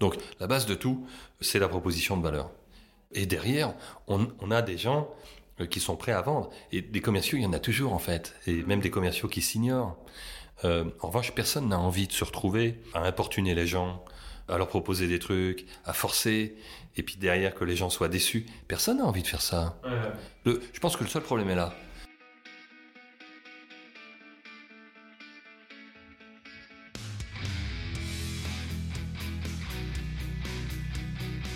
Donc la base de tout, c'est la proposition de valeur. Et derrière, on, on a des gens euh, qui sont prêts à vendre. Et des commerciaux, il y en a toujours en fait. Et même des commerciaux qui s'ignorent. Euh, en revanche, personne n'a envie de se retrouver à importuner les gens, à leur proposer des trucs, à forcer, et puis derrière que les gens soient déçus. Personne n'a envie de faire ça. Le- je pense que le seul problème est là.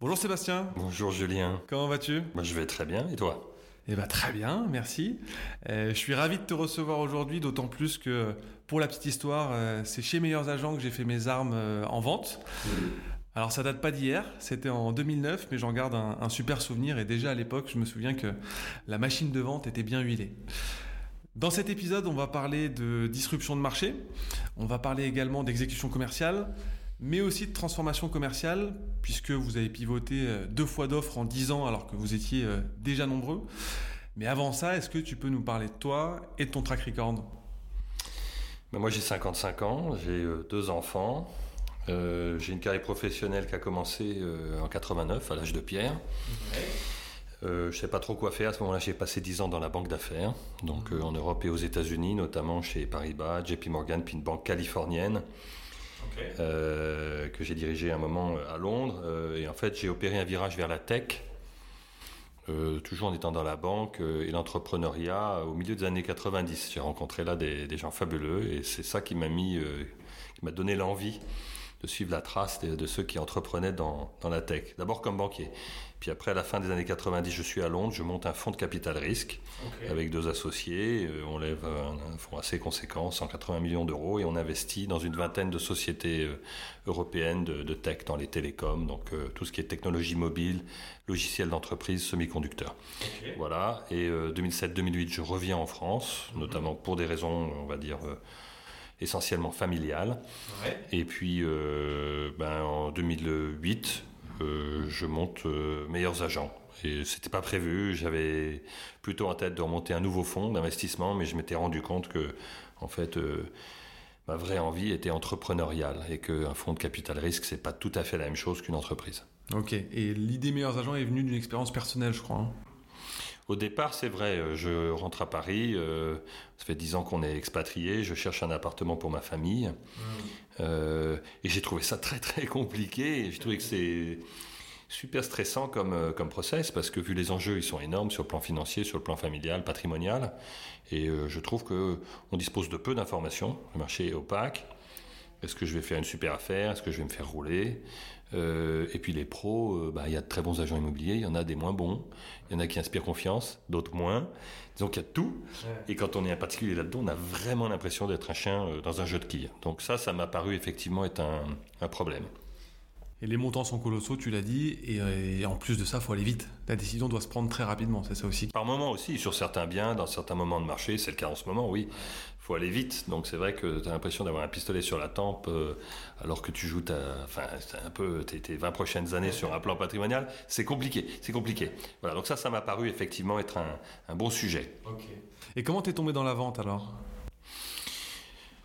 Bonjour Sébastien, Bonjour Julien. comment vas-tu? Moi, je vais très bien. Et toi? Eh bien très bien, merci. Euh, je suis ravi de te recevoir aujourd'hui, d'autant plus que pour la petite histoire, euh, c'est chez Meilleurs Agents que j'ai fait mes armes euh, en vente. Alors ça date pas d'hier, c'était en 2009, mais j'en garde un, un super souvenir et déjà à l'époque, je me souviens que la machine de vente était bien huilée. Dans cet épisode, on va parler de disruption de marché, on va parler également d'exécution commerciale, mais aussi de transformation commerciale, puisque vous avez pivoté euh, deux fois d'offres en 10 ans alors que vous étiez euh, déjà nombreux. Mais avant ça, est-ce que tu peux nous parler de toi et de ton track record? Ben, Moi, j'ai 55 ans, j'ai euh, deux enfants. Euh, j'ai une carrière professionnelle qui a commencé euh, en 89, à l'âge de pierre. Euh, je ne sais pas trop quoi faire. À ce moment-là, j'ai passé 10 ans dans la banque d'affaires, donc euh, en Europe et aux États-Unis, notamment chez Paribas, JP Morgan, puis une banque californienne euh, que j'ai dirigée un moment euh, à Londres. Euh, et en fait, j'ai opéré un virage vers la tech, toujours en étant dans la banque et l'entrepreneuriat au milieu des années 90. J'ai rencontré là des, gens fabuleux et c'est ça qui m'a mis, qui m'a donné l'envie de suivre la trace de, de ceux qui entreprenaient dans, dans la tech. D'abord comme banquier. Puis après, à la fin des années 90, je suis à Londres, je monte un fonds de capital risque avec deux associés. Euh, On lève un, fonds assez conséquent, 180 millions d'euros, et on investit dans une vingtaine de sociétés euh, européennes de, de tech dans les télécoms, donc euh, tout ce qui est technologie mobile, logiciel d'entreprise, semi-conducteurs. Voilà. Et euh, 2007-2008, je reviens en France, notamment pour des raisons, on va dire, euh, essentiellement familiales. Et puis, ben, en 2008, euh, je monte euh, Meilleurs Agents. Et c'était pas prévu. J'avais plutôt en tête de remonter un nouveau fonds d'investissement, mais je m'étais rendu compte que, en fait, euh, ma vraie envie était entrepreneuriale et qu'un fonds de capital risque, c'est pas tout à fait la même chose qu'une entreprise. Ok, et l'idée Meilleurs Agents est venue d'une expérience personnelle, je crois. hein. Au départ, c'est vrai, euh, je rentre à Paris, euh, ça fait dix ans qu'on est expatrié, je cherche un appartement pour ma famille, euh, et j'ai trouvé ça très très compliqué, j'ai trouvé que c'est super stressant comme, euh, comme process, parce que vu les enjeux, ils sont énormes sur le plan financier, sur le plan familial, patrimonial, et euh, je trouve que on dispose de peu d'informations, le marché est opaque, est-ce que je vais faire une super affaire? Est-ce que je vais me faire rouler? Euh, Et puis les pros, euh, bah, il y a de très bons agents immobiliers, il y en a des moins bons, il y en a qui inspirent confiance, d'autres moins. Disons qu'il y a de tout. Et quand on est un particulier là-dedans, on a vraiment l'impression d'être un chien euh, dans un jeu de quilles. Donc ça, ça m'a paru effectivement être un, un problème. Et les montants sont colossaux, tu l'as dit, et, et en plus de ça, il faut aller vite. La décision doit se prendre très rapidement, c'est ça aussi. Par moment aussi, sur certains biens, dans certains moments de marché, c'est le cas en ce moment, oui, faut aller vite. Donc c'est vrai que tu as l'impression d'avoir un pistolet sur la tempe euh, alors que tu joues ta, enfin, un peu tes, tes 20 prochaines années sur un plan patrimonial. C'est compliqué, c'est compliqué. Voilà, donc ça, ça m'a paru effectivement être un, un bon sujet. Et comment t'es tombé dans la vente alors?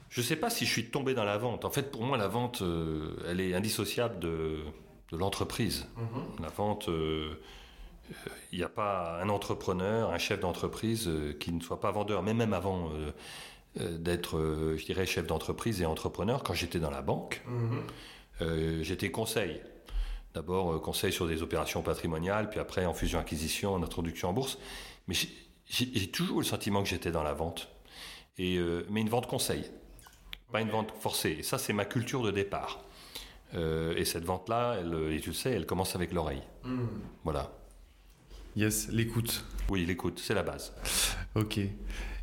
Je ne sais pas si je suis tombé dans la vente. En fait, pour moi, la vente, euh, elle est indissociable de, de l'entreprise. La vente, euh, il n'y a pas un entrepreneur, un chef d'entreprise qui ne soit pas vendeur. Mais même avant d'être, euh, je dirais, chef d'entreprise et entrepreneur, quand j'étais dans la banque, euh, j'étais conseil. D'abord, conseil sur des opérations patrimoniales, puis après en fusion-acquisition, en introduction en bourse. Mais j'ai toujours le sentiment que j'étais dans la vente. Et, mais une vente conseil, pas une vente forcée. Et ça, c'est ma culture de départ. et cette vente-là, et tu le sais, elle commence avec l'oreille. Hmm. Voilà. Yes, l'écoute. Oui, l'écoute, c'est la base. Ok.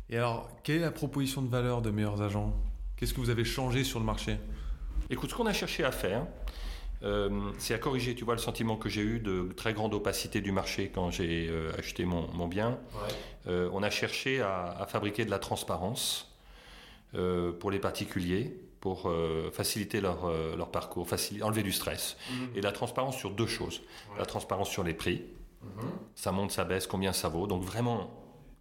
Et alors, quelle est la proposition de valeur de meilleurs agents? Qu'est-ce que vous avez changé sur le marché? Écoute, ce qu'on a cherché à faire, euh, c'est à corriger, tu vois, le sentiment que j'ai eu de très grande opacité du marché quand j'ai euh, acheté mon, bien. Euh, on a cherché à, fabriquer de la transparence pour les particuliers, pour faciliter leur, leur parcours, enlever du stress. Mhm. Et la transparence sur deux choses. La transparence sur les prix, Mhm. Ça monte, ça baisse, combien ça vaut. Donc vraiment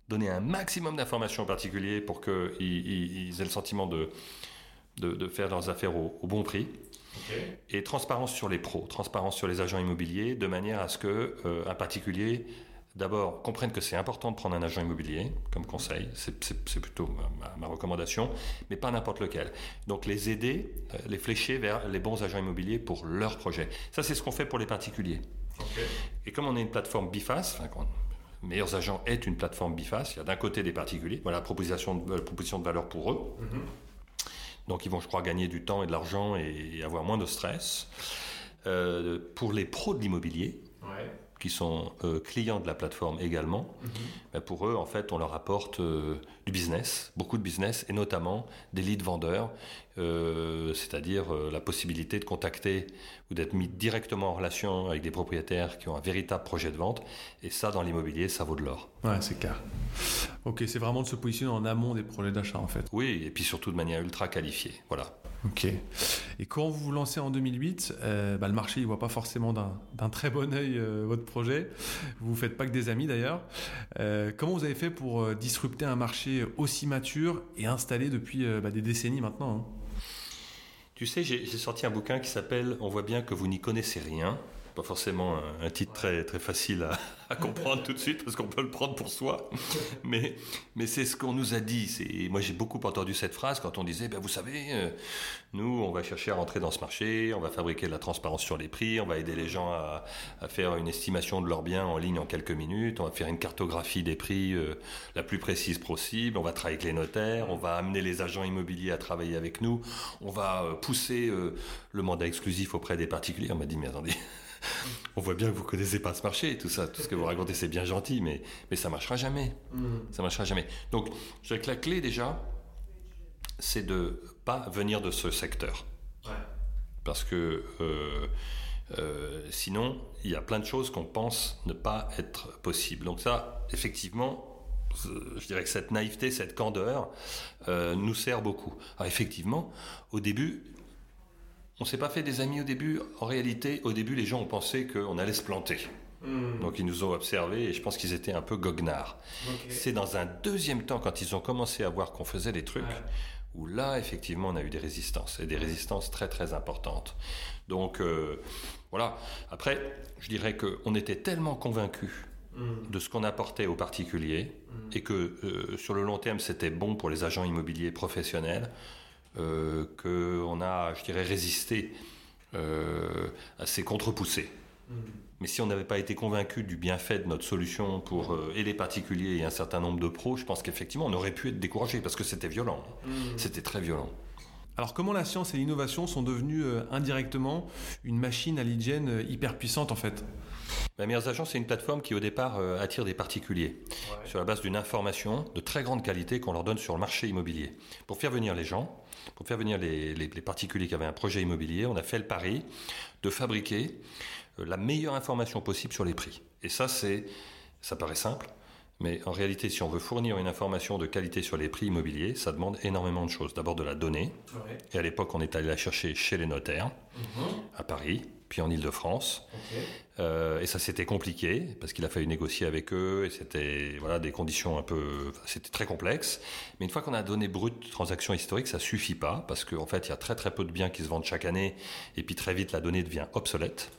donner un maximum d'informations aux particuliers pour qu'ils ils, aient le sentiment de, de, faire leurs affaires au, bon prix. Et transparence sur les pros, transparence sur les agents immobiliers, de manière à ce que euh, un particulier d'abord comprenne que c'est important de prendre un agent immobilier comme conseil, c'est plutôt ma, recommandation, mais pas n'importe lequel. Donc les aider, euh, les flécher vers les bons agents immobiliers pour leur projet. Ça c'est ce qu'on fait pour les particuliers. Et comme on est une plateforme biface, enfin, Meilleurs Agents est une plateforme biface, il y a d'un côté des particuliers, voilà la proposition de, proposition de valeur pour eux. Mhm. Donc ils vont, je crois, gagner du temps et de l'argent et, avoir moins de stress. Euh, pour les pros de l'immobilier, qui sont euh, clients de la plateforme également, ben, pour eux, en fait, on leur apporte euh, du business, beaucoup de business, et notamment des leads vendeurs, euh, c'est-à-dire la possibilité de contacter ou d'être mis directement en relation avec des propriétaires qui ont un véritable projet de vente. Et ça, dans l'immobilier, ça vaut de l'or. Ouais, c'est clair. Ok, c'est vraiment de se positionner en amont des projets d'achat, en fait. Oui, et puis surtout de manière ultra qualifiée. Voilà. Ok. Et quand vous vous lancez en 2008, euh, bah, le marché ne voit pas forcément d'un très bon œil euh, votre projet. Vous ne faites pas que des amis d'ailleurs. Euh, comment vous avez fait pour disrupter un marché aussi mature et installé depuis bah, des décennies maintenant hein? Tu sais, j'ai sorti un bouquin qui s'appelle On voit bien que vous n'y connaissez rien pas forcément un, titre très, très facile à, comprendre tout de suite parce qu'on peut le prendre pour soi. Mais, mais c'est ce qu'on nous a dit. Moi, j'ai beaucoup entendu cette phrase quand on disait, ben, vous savez, euh, nous, on va chercher à rentrer dans ce marché, on va fabriquer de la transparence sur les prix, on va aider les gens à, faire une estimation de leurs biens en ligne en quelques minutes, on va faire une cartographie des prix euh, la plus précise possible, on va travailler avec les notaires, on va amener les agents immobiliers à travailler avec nous, on va euh, pousser le mandat exclusif auprès des particuliers. On m'a dit, mais attendez on voit bien que vous connaissez pas ce marché, tout ça, tout ce que vous racontez, c'est bien gentil, mais, mais ça marchera jamais. Mm. Ça marchera jamais. Donc, je dirais que la clé déjà, c'est de pas venir de ce secteur. Parce que euh, euh, sinon, il y a plein de choses qu'on pense ne pas être possibles. Donc ça, effectivement, je dirais que cette naïveté, cette candeur euh, nous sert beaucoup. Alors effectivement, au début, on s'est pas fait des amis au début. En réalité, au début, les gens ont pensé qu'on allait se planter. Hmm. Donc ils nous ont observés et je pense qu'ils étaient un peu goguenards. C'est dans un deuxième temps, quand ils ont commencé à voir qu'on faisait des trucs, où là, effectivement, on a eu des résistances, et des résistances très très importantes. Donc euh, voilà. Après, je dirais qu'on était tellement convaincus hmm. de ce qu'on apportait aux particuliers, hmm. et que euh, sur le long terme, c'était bon pour les agents immobiliers professionnels euh, qu'on a, je dirais, résisté euh, à ces contre-poussées. Mm. Mais si on n'avait pas été convaincu du bienfait de notre solution pour euh, et les particuliers et un certain nombre de pros, je pense qu'effectivement on aurait pu être découragé parce que c'était violent. Mm. C'était très violent. Alors comment la science et l'innovation sont devenues indirectement une machine à l'hygiène hyper puissante en fait? La Meilleures Agents, c'est une plateforme qui au départ attire des particuliers sur la base d'une information de très grande qualité qu'on leur donne sur le marché immobilier. Pour faire venir les gens, pour faire venir les, particuliers qui avaient un projet immobilier, on a fait le pari de fabriquer euh, la meilleure information possible sur les prix. Et ça, c'est, ça paraît simple, mais en réalité, si on veut fournir une information de qualité sur les prix immobiliers, ça demande énormément de choses. D'abord de la donnée. Et à l'époque, on est allé la chercher chez les notaires, mhm. à Paris puis en Ile-de-France. Euh, et ça c'était compliqué parce qu'il a fallu négocier avec eux et c'était voilà des conditions un peu, c'était très complexe. Mais une fois qu'on a donné brut transaction historique, ça suffit pas parce qu'en fait il y a très très peu de biens qui se vendent chaque année et puis très vite la donnée devient obsolète,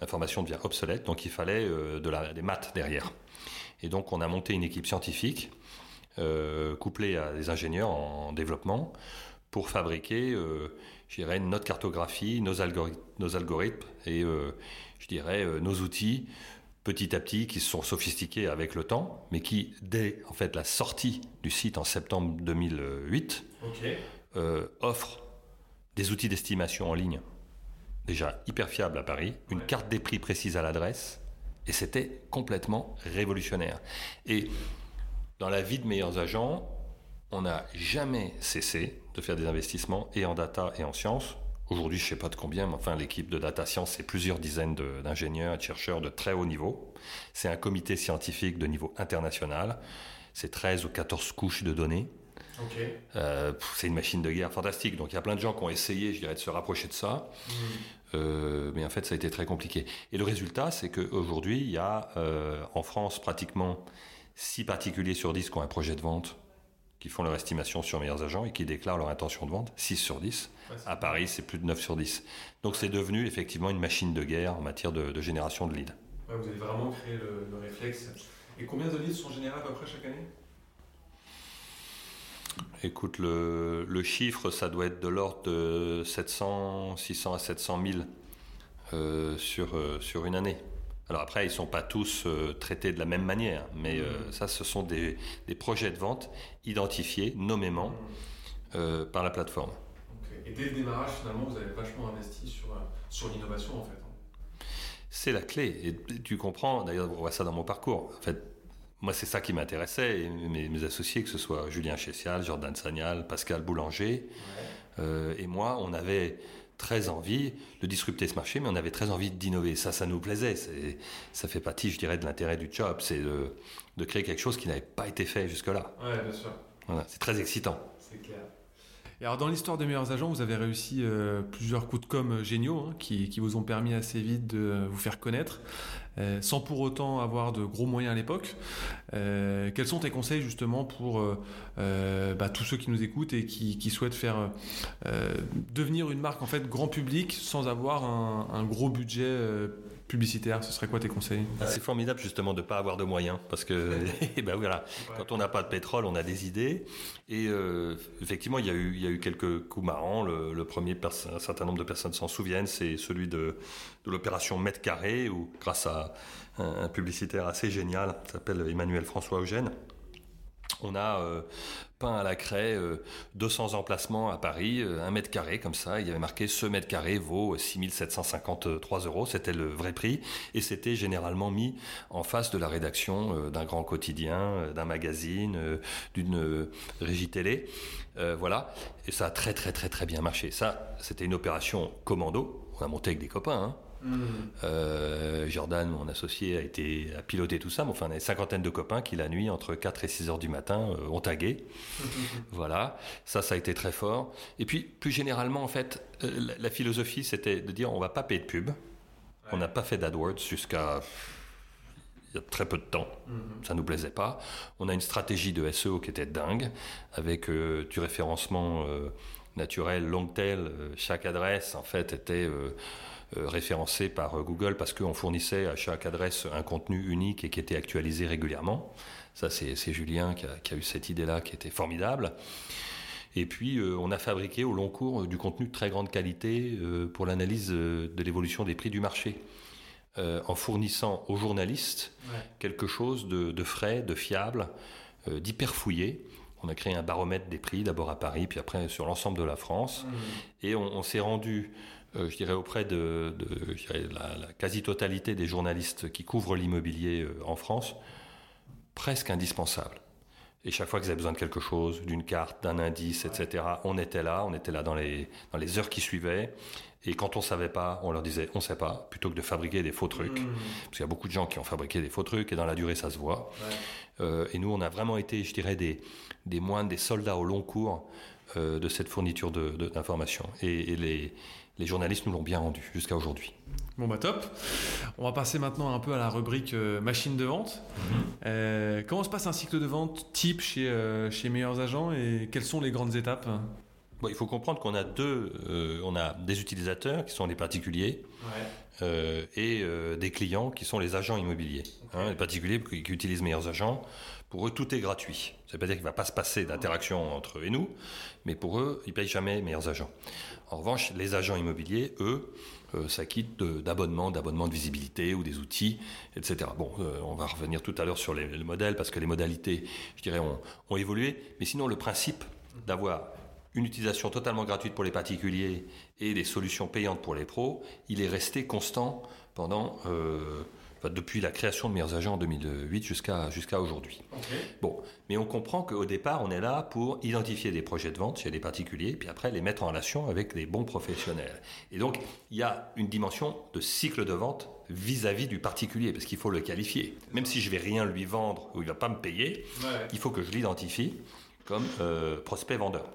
l'information devient obsolète, donc il fallait euh, de la, des maths derrière. Et donc on a monté une équipe scientifique euh, couplée à des ingénieurs en développement pour fabriquer, euh, notre cartographie, nos algorithmes, nos algorithmes et, euh, je dirais, nos outils petit à petit, qui se sont sophistiqués avec le temps, mais qui, dès en fait la sortie du site en septembre 2008, offrent des outils d'estimation en ligne déjà hyper fiables à Paris, une carte des prix précise à l'adresse, et c'était complètement révolutionnaire. Et dans la vie de meilleurs agents, on n'a jamais cessé de faire des investissements et en data et en sciences. Aujourd'hui, je ne sais pas de combien, mais enfin, l'équipe de data science, c'est plusieurs dizaines d'ingénieurs et de chercheurs de très haut niveau. C'est un comité scientifique de niveau international. C'est 13 ou 14 couches de données. Euh, c'est une machine de guerre fantastique. Donc il y a plein de gens qui ont essayé, je dirais, de se rapprocher de ça. Mm. Euh, mais en fait, ça a été très compliqué. Et le résultat, c'est qu'aujourd'hui, il y a euh, en France pratiquement 6 particuliers sur 10 qui ont un projet de vente, qui font leur estimation sur meilleurs agents et qui déclarent leur intention de vente, 6 sur 10. à Paris, c'est plus de 9 sur 10. Donc c'est devenu effectivement une machine de guerre en matière de, génération de leads. vous avez vraiment créé le, le, réflexe. Et combien de leads sont générés à peu près chaque année? Écoute, le, le, chiffre, ça doit être de l'ordre de 700, 600 à 700 000 euh, sur, euh, sur une année. Alors après, ils ne sont pas tous euh, traités de la même manière, mais mmh. ça, ce sont des, des, projets de vente identifiés nommément mmh. par la plateforme. Et dès le démarrage, finalement, vous avez vachement investi sur, sur l'innovation, en fait. Hein. C'est la clé. Et tu comprends, d'ailleurs, on voit ça dans mon parcours. En fait, moi, c'est ça qui m'intéressait. Mes, associés, que ce soit Julien Chessial, Jordan Sagnal, Pascal Boulanger, euh, et moi, on avait très envie de disrupter ce marché, mais on avait très envie d'innover. Ça, ça nous plaisait. Ça fait partie, je dirais, de l'intérêt du job. C'est de, créer quelque chose qui n'avait pas été fait jusque-là. Oui, bien sûr. c'est très excitant. C'est clair. Et alors, dans l'histoire des meilleurs agents, vous avez réussi euh, plusieurs coups de com géniaux hein, qui, qui, vous ont permis assez vite de vous faire connaître. Euh, sans pour autant avoir de gros moyens à l'époque. Euh, quels sont tes conseils justement pour euh, bah, tous ceux qui nous écoutent et qui, souhaitent faire devenir une marque en fait grand public sans avoir un gros budget publicitaire, ce serait quoi tes conseils? Ah, C'est formidable justement de ne pas avoir de moyens parce que ben voilà, quand on n'a pas de pétrole, on a des idées. Et euh, effectivement, il y, a eu, il y a eu quelques coups marrants. Le, premier, un certain nombre de personnes s'en souviennent, c'est celui de, de l'opération Mètre Carré, où grâce à un, publicitaire assez génial, s'appelle Emmanuel François Eugène, on a euh, à la craie 200 euh, emplacements à Paris, euh, un mètre carré comme ça. Il y avait marqué ce mètre carré vaut 6753 euros. C'était le vrai prix. Et c'était généralement mis en face de la rédaction d'un grand quotidien, d'un magazine, d'une régie télé. voilà. Et ça a très très très très bien marché. Ça, c'était une opération commando. On a monté avec des copains. Hein. Euh, Jordan, mon associé, a été à piloter tout ça. Mais enfin, on a une cinquantaine de copains qui, la nuit, entre 4 et 6 heures du matin, euh, ont tagué. voilà. Ça, ça a été très fort. Et puis, plus généralement, en fait, euh, la, philosophie, c'était de dire on va pas payer de pub. On n'a pas fait d'AdWords jusqu'à il y a très peu de temps. Mm-hmm. Ça nous plaisait pas. On a une stratégie de SEO qui était dingue, avec du référencement naturel long tail. chaque adresse, en fait, était euh, référencé par euh, Google parce qu'on fournissait à chaque adresse un contenu unique et qui était actualisé régulièrement. Ça, c'est Julien qui a, eu cette idée-là qui était formidable. Et puis, euh, on a fabriqué au long cours du contenu de très grande qualité pour l'analyse de l'évolution des prix du marché. en fournissant aux journalistes quelque chose de, frais, de fiable, d'hyper fouillé. On a créé un baromètre des prix, d'abord à Paris, puis après sur l'ensemble de la France. Mmh. Et on s'est rendu je dirais, auprès de, la, quasi-totalité des journalistes qui couvrent l'immobilier euh, en France, presque indispensable. Et chaque fois qu'ils avaient besoin de quelque chose, d'une carte, d'un indice, etc., on était là, on était là dans les, dans les heures qui suivaient. Et quand on savait pas, on leur disait on sait pas, plutôt que de fabriquer des faux trucs. Mmh. Parce qu'il y a beaucoup de gens qui ont fabriqué des faux trucs et dans la durée ça se voit. Euh, et nous, on a vraiment été, je dirais, des, des moines, des soldats au long cours de cette fourniture d'informations. De, et, et les, les journalistes nous l'ont bien rendu jusqu'à aujourd'hui. Bon bah top. On va passer maintenant un peu à la rubrique euh, machine de vente. Mhm. Euh, comment se passe un cycle de vente type chez, euh, chez Meilleurs Agents et quelles sont les grandes étapes? Il faut comprendre qu'on a deux, on a des utilisateurs qui sont les particuliers et des clients qui sont les agents immobiliers. Hein, les particuliers qui, qui, utilisent meilleurs agents, pour eux tout est gratuit. Ça veut pas dire qu'il va pas se passer d'interaction entre eux et nous, mais pour eux, ils payent jamais meilleurs agents. En revanche, les agents immobiliers, eux, euh, s'acquittent d'abonnements, d'abonnements de visibilité ou des outils, etc. Bon, euh, on va revenir tout à l'heure sur les, modèles parce que les modalités, je dirais, ont, ont évolué. Mais sinon, le principe d'avoir une utilisation totalement gratuite pour les particuliers et des solutions payantes pour les pros, il est resté constant pendant euh, depuis la création de Meilleurs Agents en 2008 jusqu'à jusqu'à aujourd'hui. Bon, mais on comprend qu'au départ, on est là pour identifier des projets de vente chez les particuliers, puis après les mettre en relation avec des bons professionnels. Et donc, il y a une dimension de cycle de vente vis-à-vis du particulier, parce qu'il faut le qualifier. Même si je vais rien lui vendre ou il va pas me payer, il faut que je l'identifie comme euh, prospect vendeur.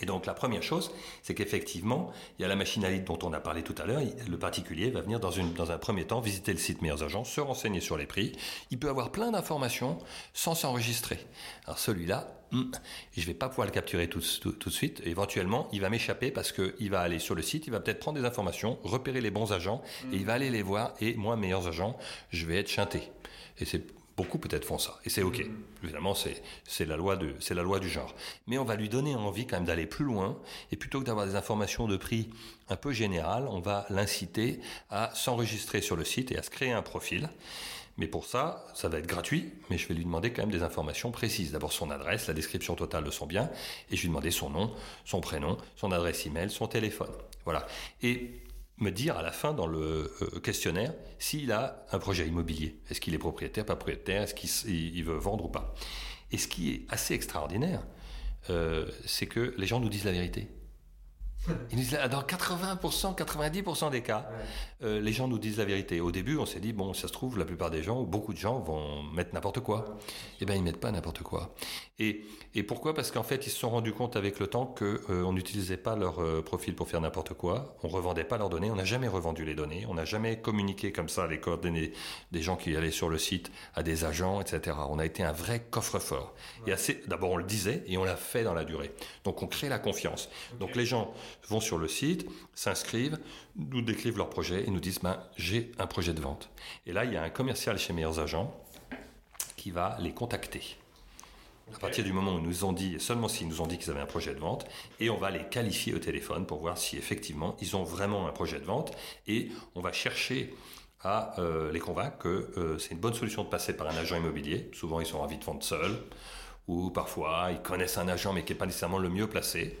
Et donc la première chose, c'est qu'effectivement, il y a la lead dont on a parlé tout à l'heure. Le particulier va venir dans, un premier temps visiter le site Meilleurs Agents, se renseigner sur les prix. Il peut avoir plein d'informations sans s'enregistrer. Alors celui-là, hmm, je ne vais pas pouvoir le capturer tout, tout, de suite. Éventuellement, il va m'échapper parce qu'il va aller sur le site, il va peut-être prendre des informations, repérer les bons agents, et il va aller les voir. Et moi, Meilleurs Agents, je vais être chanté. Et c'est Beaucoup peut-être font ça, et c'est ok. Mm. Évidemment, c'est la loi de la loi du genre. Mais on va lui donner envie quand même d'aller plus loin, et plutôt que d'avoir des informations de prix un peu générales, on va l'inciter à s'enregistrer sur le site et à se créer un profil. Mais pour ça, ça va être gratuit, mais je vais lui demander quand même des informations précises. D'abord son adresse, la description totale de son bien, et je lui demander son nom, son prénom, son adresse email, son téléphone. Voilà. Et me dire à la fin dans le euh, questionnaire s'il a un projet immobilier. Est-ce qu'il est propriétaire, pas propriétaire, est-ce qu'il veut vendre ou pas? Et ce qui est assez extraordinaire, euh, c'est que les gens nous disent la vérité. Ils nous disent, dans 80%, 90% des cas, euh, les gens nous disent la vérité. Au début, on s'est dit, bon, ça se trouve, la plupart des gens, ou beaucoup de gens, vont mettre n'importe quoi. Eh bien, ils mettent pas n'importe quoi. Et, et pourquoi? Parce qu'en fait, ils se sont rendus compte avec le temps qu'on euh, n'utilisait pas leur euh, profil pour faire n'importe quoi. On revendait pas leurs données. On n'a jamais revendu les données. On n'a jamais communiqué comme ça les coordonnées des gens qui allaient sur le site à des agents, etc. On a été un vrai coffre-fort. Et assez, d'abord, on le disait et on l'a fait dans la durée. Donc, on crée la confiance. Donc, les gens vont sur le site, s'inscrivent, nous décrivent leur projet et nous disent ben, j'ai un projet de vente. Et là, il y a un commercial chez Meilleurs Agents qui va les contacter. À partir du moment où ils nous ont dit, seulement s'ils nous ont dit qu'ils avaient un projet de vente, et on va les qualifier au téléphone pour voir si effectivement ils ont vraiment un projet de vente, et on va chercher à euh, les convaincre que euh, c'est une bonne solution de passer par un agent immobilier. Souvent, ils sont ravis de vendre seuls ou parfois ils connaissent un agent mais qui n'est pas nécessairement le mieux placé.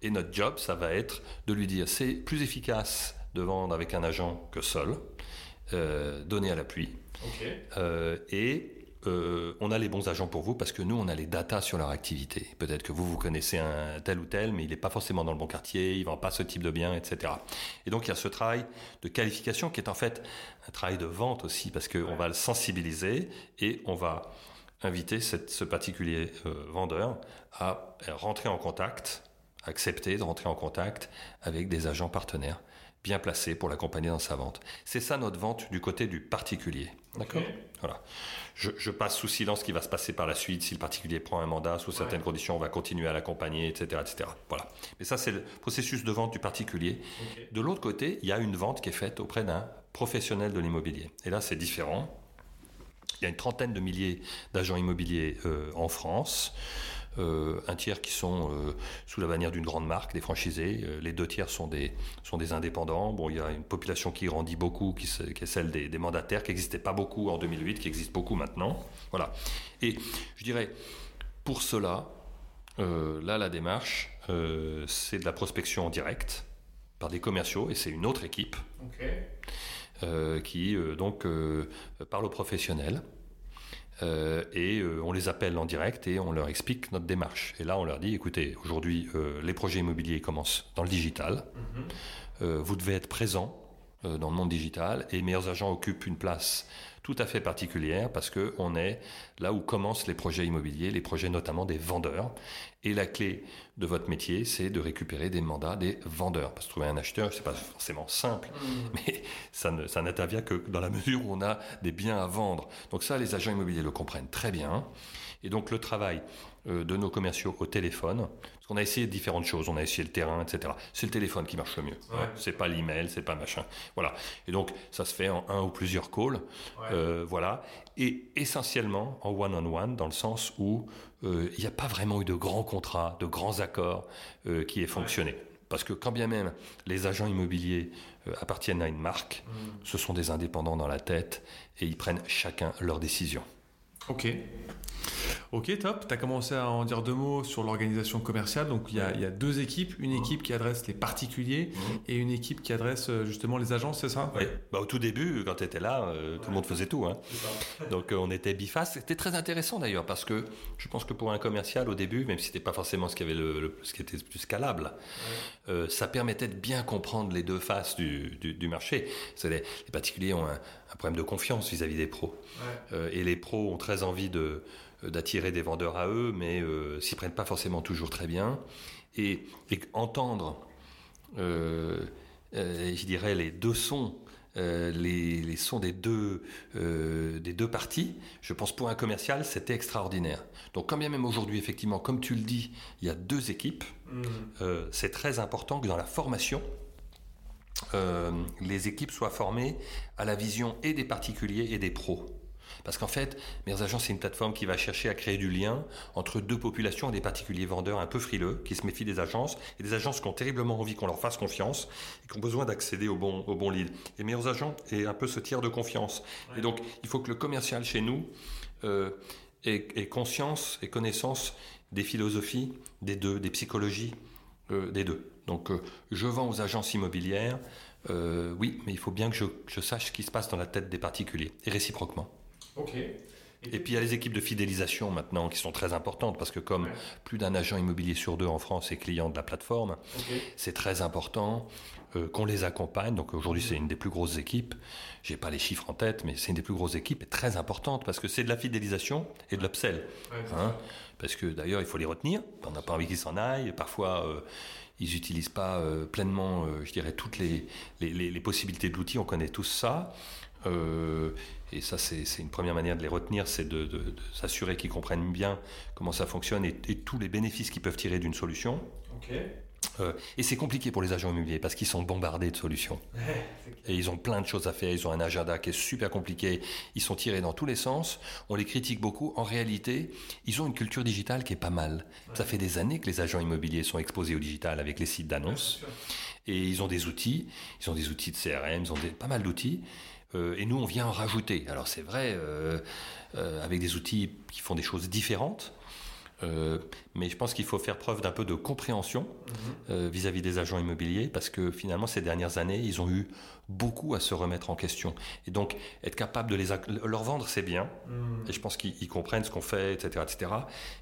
Et notre job, ça va être de lui dire c'est plus efficace de vendre avec un agent que seul, euh, donner à l'appui. Euh, et euh, on a les bons agents pour vous parce que nous, on a les datas sur leur activité. Peut-être que vous, vous connaissez un tel ou tel, mais il n'est pas forcément dans le bon quartier, il ne vend pas ce type de bien, etc. Et donc, il y a ce travail de qualification qui est en fait un travail de vente aussi parce qu'on va le sensibiliser et on va inviter ce particulier euh, vendeur à rentrer en contact, accepter de rentrer en contact avec des agents partenaires bien placés pour l'accompagner dans sa vente. C'est ça notre vente du côté du particulier. D'accord Voilà. Je, passe sous silence ce qui va se passer par la suite. Si le particulier prend un mandat, sous certaines conditions, on va continuer à l'accompagner, etc., etc. Voilà. Mais ça, c'est le processus de vente du particulier. De l'autre côté, il y a une vente qui est faite auprès d'un professionnel de l'immobilier. Et là, c'est différent. Il y a une trentaine de milliers d'agents immobiliers euh, en France. Euh, un tiers qui sont euh, sous la bannière d'une grande marque, des franchisés. les deux tiers sont des, sont des indépendants. Bon, il y a une population qui grandit beaucoup, qui, est celle des, mandataires, qui n'existait pas beaucoup en 2008, qui existe beaucoup maintenant. Voilà. Et je dirais, pour cela, là, la démarche, c'est de la prospection en direct par des commerciaux, et c'est une autre équipe. Euh, qui euh, donc euh, parlent aux professionnels. Et on les appelle en direct et on leur explique notre démarche. Et là, on leur dit, écoutez, aujourd'hui, les projets immobiliers commencent dans le digital. Mhm. vous devez être présent dans le monde digital et Meilleurs Agents occupent une place tout à fait particulière parce que on est là où commencent les projets immobiliers, les projets notamment des vendeurs. Et la clé de votre métier, c'est de récupérer des mandats des vendeurs. Parce que trouver un acheteur, c'est pas forcément simple, mmh. mais ça, ne, ça n'intervient que dans la mesure où on a des biens à vendre. Donc ça, les agents immobiliers le comprennent très bien. Et donc le travail euh, de nos commerciaux au téléphone, parce qu'on a essayé différentes choses, on a essayé le terrain, etc. C'est le téléphone qui marche le mieux. C'est pas l'email, c'est pas machin. Voilà. Et donc ça se fait en un ou plusieurs calls, euh, voilà. Et essentiellement en one-on-one, dans le sens où euh, il n'y a pas vraiment eu de grands contrats, de grands accords qui aient fonctionné. Parce que quand bien même les agents immobiliers appartiennent à une marque, mm. ce sont des indépendants dans la tête et ils prennent chacun leurs décisions. Ok. Ok, top. Tu as commencé à en dire deux mots sur l'organisation commerciale. Donc, il y, a, deux équipes. Une équipe qui adresse les particuliers et une équipe qui adresse euh, justement les agences, c'est ça? Oui. Bah, au tout début, quand tu étais là, euh, tout le monde faisait tout. Hein. Donc, euh, on était biface. C'était très intéressant d'ailleurs parce que je pense que pour un commercial, au début, même si c'était pas forcément ce qui, avait le, ce qui était plus scalable, ça permettait de bien comprendre les deux faces du, du, marché. Les, les, particuliers ont un, un, problème de confiance vis-à-vis des pros. et les pros ont très envie de d'attirer des vendeurs à eux, mais euh, s'y prennent pas forcément toujours très bien. Et, entendre, euh, je dirais, les deux sons les, sons des deux, des deux parties, je pense pour un commercial, c'était extraordinaire. Donc quand bien même aujourd'hui, effectivement, comme tu le dis, il y a deux équipes, mmh. c'est très important que dans la formation, les équipes soient formées à la vision et des particuliers et des pros. Parce qu'en fait, Meilleurs Agents, c'est une plateforme qui va chercher à créer du lien entre deux populations et des particuliers vendeurs un peu frileux, qui se méfient des agences, et des agences qui ont terriblement envie qu'on leur fasse confiance, et qui ont besoin d'accéder au bon, au bon lead. Et Meilleurs Agents est un peu ce tiers de confiance. Et donc, il faut que le commercial chez nous euh, ait, conscience et connaissance des philosophies des deux, des psychologies euh, des deux. Donc, euh, je vends aux agences immobilières, oui, mais il faut bien que je, je sache ce qui se passe dans la tête des particuliers, et réciproquement. Ok. Et, puis il y a les équipes de fidélisation maintenant qui sont très importantes parce que comme plus d'un agent immobilier sur deux en France est client de la plateforme, c'est très important euh, qu'on les accompagne. Donc aujourd'hui c'est une des plus grosses équipes. J'ai pas les chiffres en tête, mais c'est une des plus grosses équipes et très importante parce que c'est de la fidélisation et de l'upsell. Hein. parce que d'ailleurs il faut les retenir. On n'a pas envie qu'ils s'en aillent. Parfois euh, ils n'utilisent pas euh, pleinement, je dirais, toutes les, les, les possibilités de l'outil. On connaît tous ça. Euh, et ça, c'est une première manière de les retenir, c'est de, s'assurer qu'ils comprennent bien comment ça fonctionne et, tous les bénéfices qu'ils peuvent tirer d'une solution. Euh, et c'est compliqué pour les agents immobiliers parce qu'ils sont bombardés de solutions. et ils ont plein de choses à faire, ils ont un agenda qui est super compliqué, ils sont tirés dans tous les sens, on les critique beaucoup. En réalité, ils ont une culture digitale qui est pas mal. Ça fait des années que les agents immobiliers sont exposés au digital avec les sites d'annonces. et ils ont des outils, ils ont des outils de CRM, ils ont pas mal d'outils. Euh, et nous, on vient en rajouter. Alors c'est vrai, euh, euh, avec des outils qui font des choses différentes, mais je pense qu'il faut faire preuve d'un peu de compréhension mhm. vis-à-vis des agents immobiliers, parce que finalement, ces dernières années, ils ont eu beaucoup à se remettre en question. Et donc, être capable de les leur vendre, c'est bien, mhm. et je pense qu'ils comprennent ce qu'on fait, etc., etc.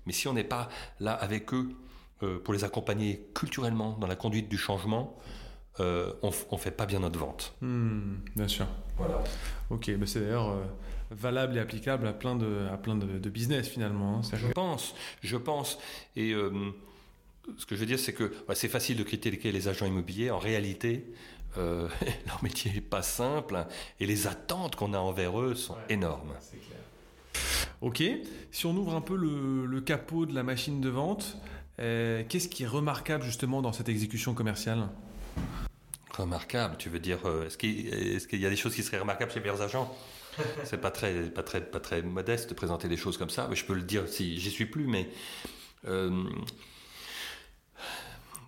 Mais si on n'est pas là avec eux pour les accompagner culturellement dans la conduite du changement, euh, on ne fait pas bien notre vente. Hmm, bien sûr. Voilà. Ok, mais c'est d'ailleurs euh, valable et applicable à plein de, à plein de, business finalement. Hein, je pense, je pense. Et euh, ce que je veux dire, c'est que c'est facile de critiquer les agents immobiliers. En réalité, leur métier n'est pas simple et les attentes qu'on a envers eux sont énormes. C'est clair. Ok, si on ouvre un peu le, le capot de la machine de vente, qu'est-ce qui est remarquable justement dans cette exécution commerciale? Remarquable, tu veux dire, euh, est-ce qu'il y a des choses qui seraient remarquables chez Meilleurs Agents C'est pas très, pas, très, pas très modeste de présenter des choses comme ça, mais je peux le dire si j'y suis plus, mais euh,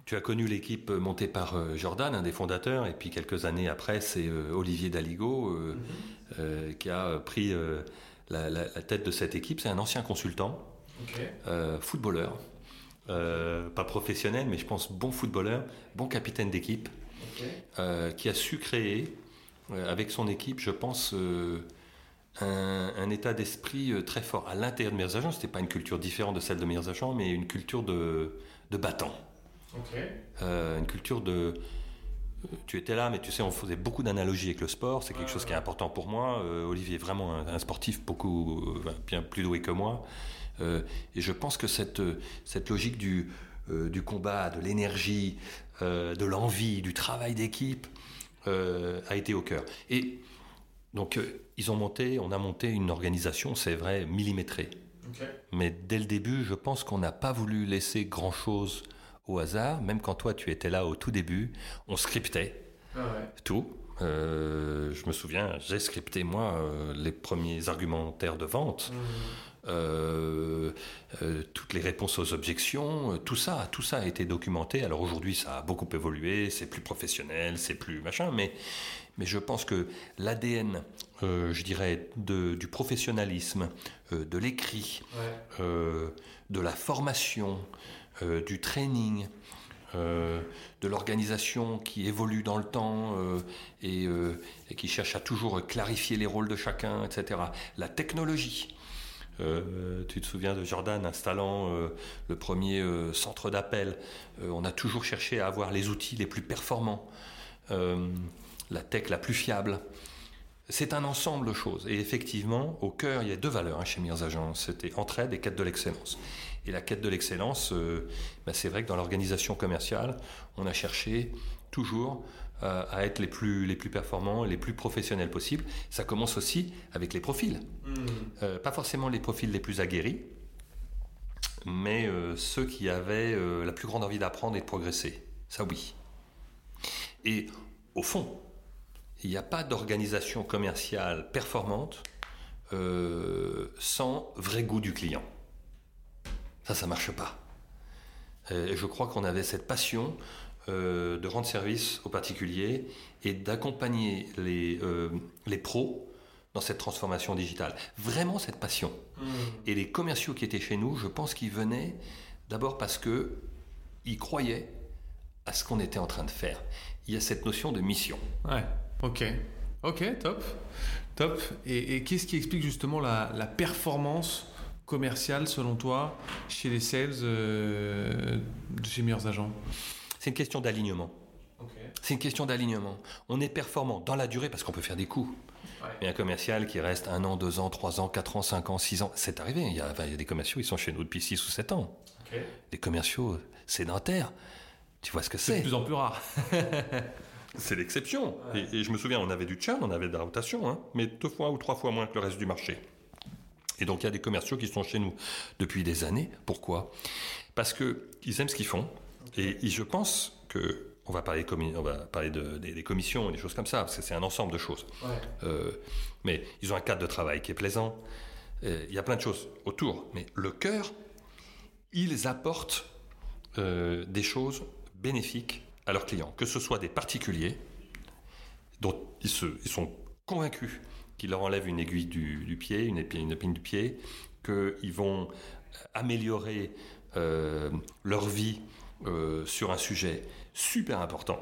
tu as connu l'équipe montée par euh, Jordan, un des fondateurs, et puis quelques années après, c'est Olivier Daligo mm-hmm. qui a pris la, tête de cette équipe. C'est un ancien consultant, footballeur, pas professionnel, mais je pense bon footballeur, bon capitaine d'équipe. Euh, qui a su créer, euh, avec son équipe, je pense, euh, un, état d'esprit très fort. À l'intérieur de Meilleurs Agents, ce n'était pas une culture différente de celle de Meilleurs Agents, mais une culture de, de battant. une culture de, tu étais là, mais tu sais, on faisait beaucoup d'analogies avec le sport. C'est quelque chose qui est important pour moi. Olivier est vraiment un, sportif beaucoup, bien plus doué que moi. et je pense que cette, cette logique du, du combat, de l'énergie, de l'envie, du travail d'équipe a été au cœur. Et donc, ils ont monté, on a monté une organisation, c'est vrai, millimétrée. Mais dès le début, je pense qu'on n'a pas voulu laisser grand-chose au hasard. Même quand toi, tu étais là au tout début, on scriptait ah tout. Euh, je me souviens, j'ai scripté moi euh, les premiers argumentaires de vente. Mmh. Euh, toutes les réponses aux objections, tout ça, tout ça a été documenté. Alors aujourd'hui, ça a beaucoup évolué, c'est plus professionnel, c'est plus machin, mais mais je pense que l'ADN, euh, je dirais, du professionnalisme, euh, de l'écrit, euh, de la formation, du training, de l'organisation qui évolue dans le temps et, qui cherche à toujours clarifier les rôles de chacun, etc. La technologie. Tu te souviens de Jordan installant le premier centre d'appel. on a toujours cherché à avoir les outils les plus performants la tech la plus fiable. C'est un ensemble de choses. Et effectivement, au cœur, il y a deux valeurs hein, chez Meilleurs Agents. C'était entraide et quête de l'excellence. Et la quête de l'excellence, euh, bah, c'est vrai que dans l'organisation commerciale, on a cherché toujours euh, à être les plus, les plus performants, les plus professionnels possibles. Ça commence aussi avec les profils. Hmm. Euh, pas forcément les profils les plus aguerris, mais ceux qui avaient la plus grande envie d'apprendre et de progresser. Ça oui. Et au fond, il n'y a pas d'organisation commerciale performante euh, sans vrai goût du client. Ça, ça marche pas. Et je crois qu'on avait cette passion euh, de rendre service aux particuliers et d'accompagner les, euh, les pros dans cette transformation digitale. Vraiment cette passion. Mmh. Et les commerciaux qui étaient chez nous, je pense qu'ils venaient d'abord parce qu'ils croyaient à ce qu'on était en train de faire. Il y a cette notion de mission. Ouais. Ok, ok, top, top. Et, qu'est-ce qui explique justement la, performance commerciale selon toi chez les sales euh, de chez meilleurs agents? C'est une question d'alignement. C'est une question d'alignement. On est performant dans la durée parce qu'on peut faire des coups. Mais un commercial qui reste un an, deux ans, trois ans, quatre ans, cinq ans, six ans, c'est arrivé. Il y, a, des commerciaux, ils sont chez nous depuis six ou sept ans. Des commerciaux sédentaires. Tu vois ce que c'est C'est de plus en plus rare. C'est l'exception. Et, je me souviens, on avait du churn, on avait de la rotation, hein, mais deux fois ou trois fois moins que le reste du marché. Et donc il y a des commerciaux qui sont chez nous depuis des années. Pourquoi? Parce qu'ils aiment ce qu'ils font. Et, je pense que on va parler, on va parler de, des, commissions et des choses comme ça, parce que c'est un ensemble de choses. Euh, mais ils ont un cadre de travail qui est plaisant. Euh, il y a plein de choses autour. Mais le cœur, ils apportent euh, des choses bénéfiques à leurs clients, que ce soit des particuliers dont ils, sont convaincus qu'ils leur enlèvent une aiguille du, pied, une épine, une du pied, qu'ils vont améliorer leur vie euh, sur un sujet super important.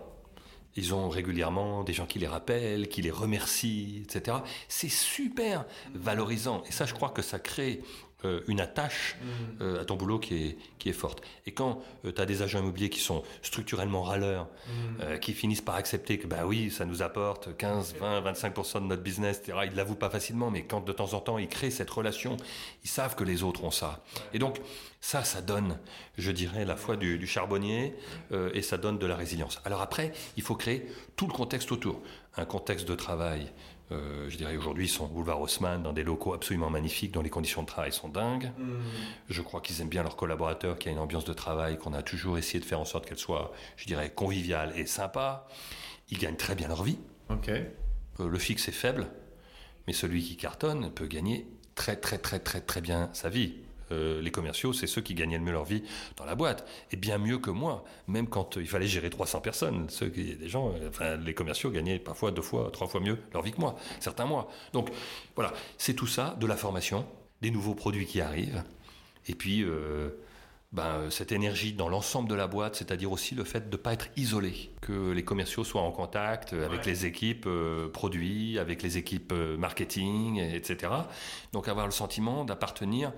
Ils ont régulièrement des gens qui les rappellent, qui les remercient, etc. C'est super valorisant. Et ça, je crois que ça crée euh, une attache mm. euh, à ton boulot qui est, qui est forte. Et quand euh, tu as des agents immobiliers qui sont structurellement râleurs, mm. qui finissent par accepter que bah oui, ça nous apporte 15, 20, 25% de notre business, etc., ils ne l'avouent pas facilement, mais quand de temps en temps ils créent cette relation, ils savent que les autres ont ça. Et donc ça, ça donne, je dirais, la foi du, du charbonnier et ça donne de la résilience. Alors après, il faut créer tout le contexte autour. Un contexte de travail euh, je dirais aujourd'hui, ils sont boulevard Haussmann, dans des locaux absolument magnifiques, dont les conditions de travail sont dingues. Mm. Je crois qu'ils aiment bien leurs collaborateurs, qu'il y a une ambiance de travail, qu'on a toujours essayé de faire en sorte qu'elle soit, je dirais, conviviale et sympa. Ils gagnent très bien leur vie. Euh, le fixe est faible, mais celui qui cartonne peut gagner très très très très très bien sa vie. Euh, les commerciaux, c'est ceux qui gagnaient le mieux leur vie dans la boîte. Et bien mieux que moi, même quand il fallait gérer 300 personnes. Ceux qui, des gens, euh, les commerciaux gagnaient parfois deux fois, trois fois mieux leur vie que moi, certains mois. Donc voilà, c'est tout ça, de la formation, des nouveaux produits qui arrivent, et puis euh, ben, euh, cette énergie dans l'ensemble de la boîte, c'est-à-dire aussi le fait de ne pas être isolé, que les commerciaux soient en contact avec les équipes euh, produits, avec les équipes euh, marketing, etc. Donc avoir le sentiment d'appartenir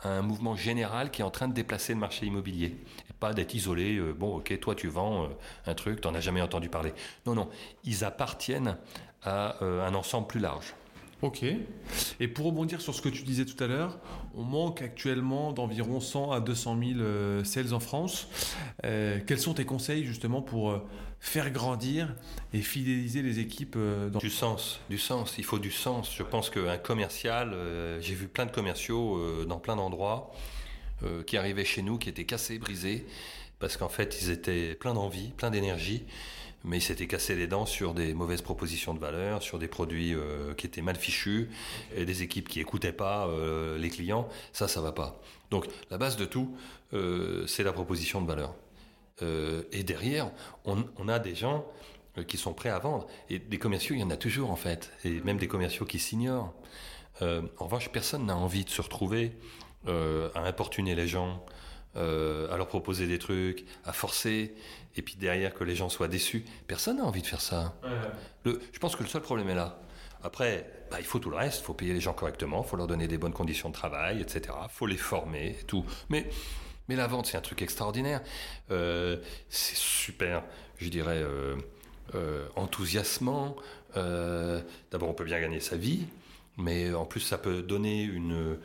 à un mouvement général qui est en train de déplacer le marché immobilier. Et pas d'être isolé, bon ok, toi tu vends un truc, tu n'en as jamais entendu parler. Non, non, ils appartiennent à un ensemble plus large. Ok. Et pour rebondir sur ce que tu disais tout à l'heure, on manque actuellement d'environ 100 à 200 000 euh, sales en France. Euh, quels sont tes conseils justement pour euh, faire grandir et fidéliser les équipes dans... Du sens, du sens. Il faut du sens. Je pense qu'un commercial, j'ai vu plein de commerciaux dans plein d'endroits qui arrivaient chez nous, qui étaient cassés, brisés, parce qu'en fait ils étaient pleins d'envie, pleins d'énergie mais il s'était cassé les dents sur des mauvaises propositions de valeur, sur des produits euh, qui étaient mal fichus, et des équipes qui écoutaient pas euh, les clients. Ça, ça va pas. Donc la base de tout, euh, c'est la proposition de valeur. et derrière, on, a des gens qui sont prêts à vendre. Et des commerciaux, il y en a toujours en fait, et même des commerciaux qui s'ignorent. en revanche, personne n'a envie de se retrouver à importuner les gens, à leur proposer des trucs, à forcer et puis derrière que les gens soient déçus. Personne n'a envie de faire ça. Le, je pense que le seul problème est là. Après, bah, il faut tout le reste, il faut payer les gens correctement, il faut leur donner des bonnes conditions de travail, etc. Il faut les former et tout. Mais, mais la vente, c'est un truc extraordinaire. Euh, c'est super, je dirais, euh, euh, enthousiasmant. D'abord, on peut bien gagner sa vie, mais en plus, ça peut donner une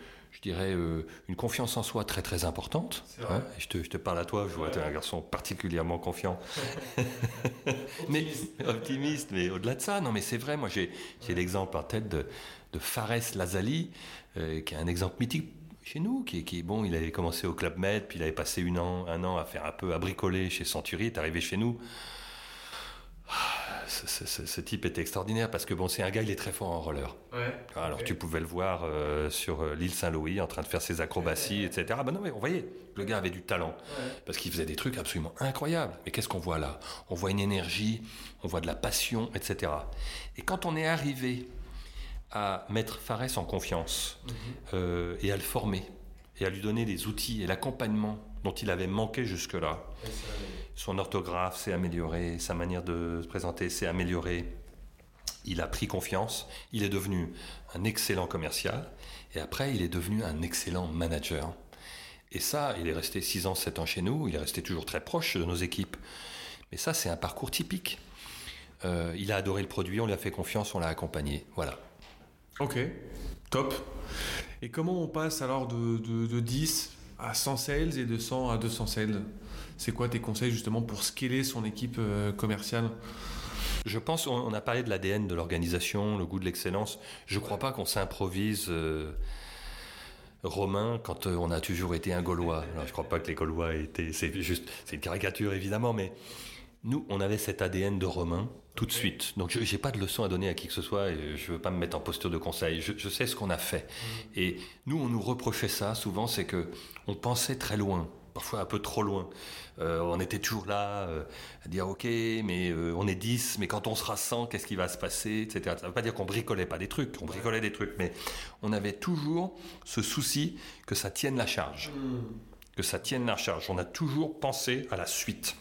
je dirais, euh, une confiance en soi très très importante. Hein. je, te, je, te, parle à toi, je vois que tu es un garçon particulièrement confiant. mais optimiste, mais au-delà de ça, non mais c'est vrai, moi j'ai l'exemple en tête de, de Fares Lazali, euh, qui est un exemple mythique chez nous, qui, qui bon, il avait commencé au Club Med, puis il avait passé une an, un an à faire un peu à bricoler chez Century, est arrivé chez nous ce, type était extraordinaire parce que bon, c'est un gars, il est très fort en roller. Alors tu pouvais le voir euh, sur euh, l'île Saint-Louis en train de faire ses acrobaties, etc. Ah ben non, mais on voyait, le gars avait du talent parce qu'il faisait des trucs absolument incroyables. Mais qu'est-ce qu'on voit là? On voit une énergie, on voit de la passion, etc. Et quand on est arrivé à mettre Fares en confiance mhm. euh, et à le former et à lui donner les outils et l'accompagnement dont il avait manqué jusque-là. Son orthographe s'est améliorée, sa manière de se présenter s'est améliorée. Il a pris confiance, il est devenu un excellent commercial et après il est devenu un excellent manager. Et ça, il est resté 6 ans, 7 ans chez nous, il est resté toujours très proche de nos équipes. Mais ça, c'est un parcours typique. Euh, il a adoré le produit, on lui a fait confiance, on l'a accompagné. Voilà. Ok, top. Et comment on passe alors de, de, de 10 à 100 sales et de 100 à 200 sales? C'est quoi tes conseils justement pour scaler son équipe euh, commerciale? Je pense, on a parlé de l'ADN de l'organisation, le goût de l'excellence. Je ne crois pas qu'on s'improvise euh, romain quand euh, on a toujours été un Gaulois. Alors, je ne crois pas que les Gaulois étaient. C'est juste, c'est une caricature évidemment, mais nous, on avait cet ADN de romain tout de suite. Donc, je n'ai pas de leçon à donner à qui que ce soit et je ne veux pas me mettre en posture de conseil. Je, sais ce qu'on a fait. Mm. Et nous, on nous reprochait ça souvent, c'est que on pensait très loin, parfois un peu trop loin. Euh, on était toujours là euh, à dire ok, mais euh, on est 10, mais quand on sera 100, qu'est-ce qui va se passer, etc. Ça ne veut pas dire qu'on bricolait pas des trucs, on bricolait des trucs, mais on avait toujours ce souci que ça tienne la charge. Mm. Que ça tienne la charge. On a toujours pensé à la suite.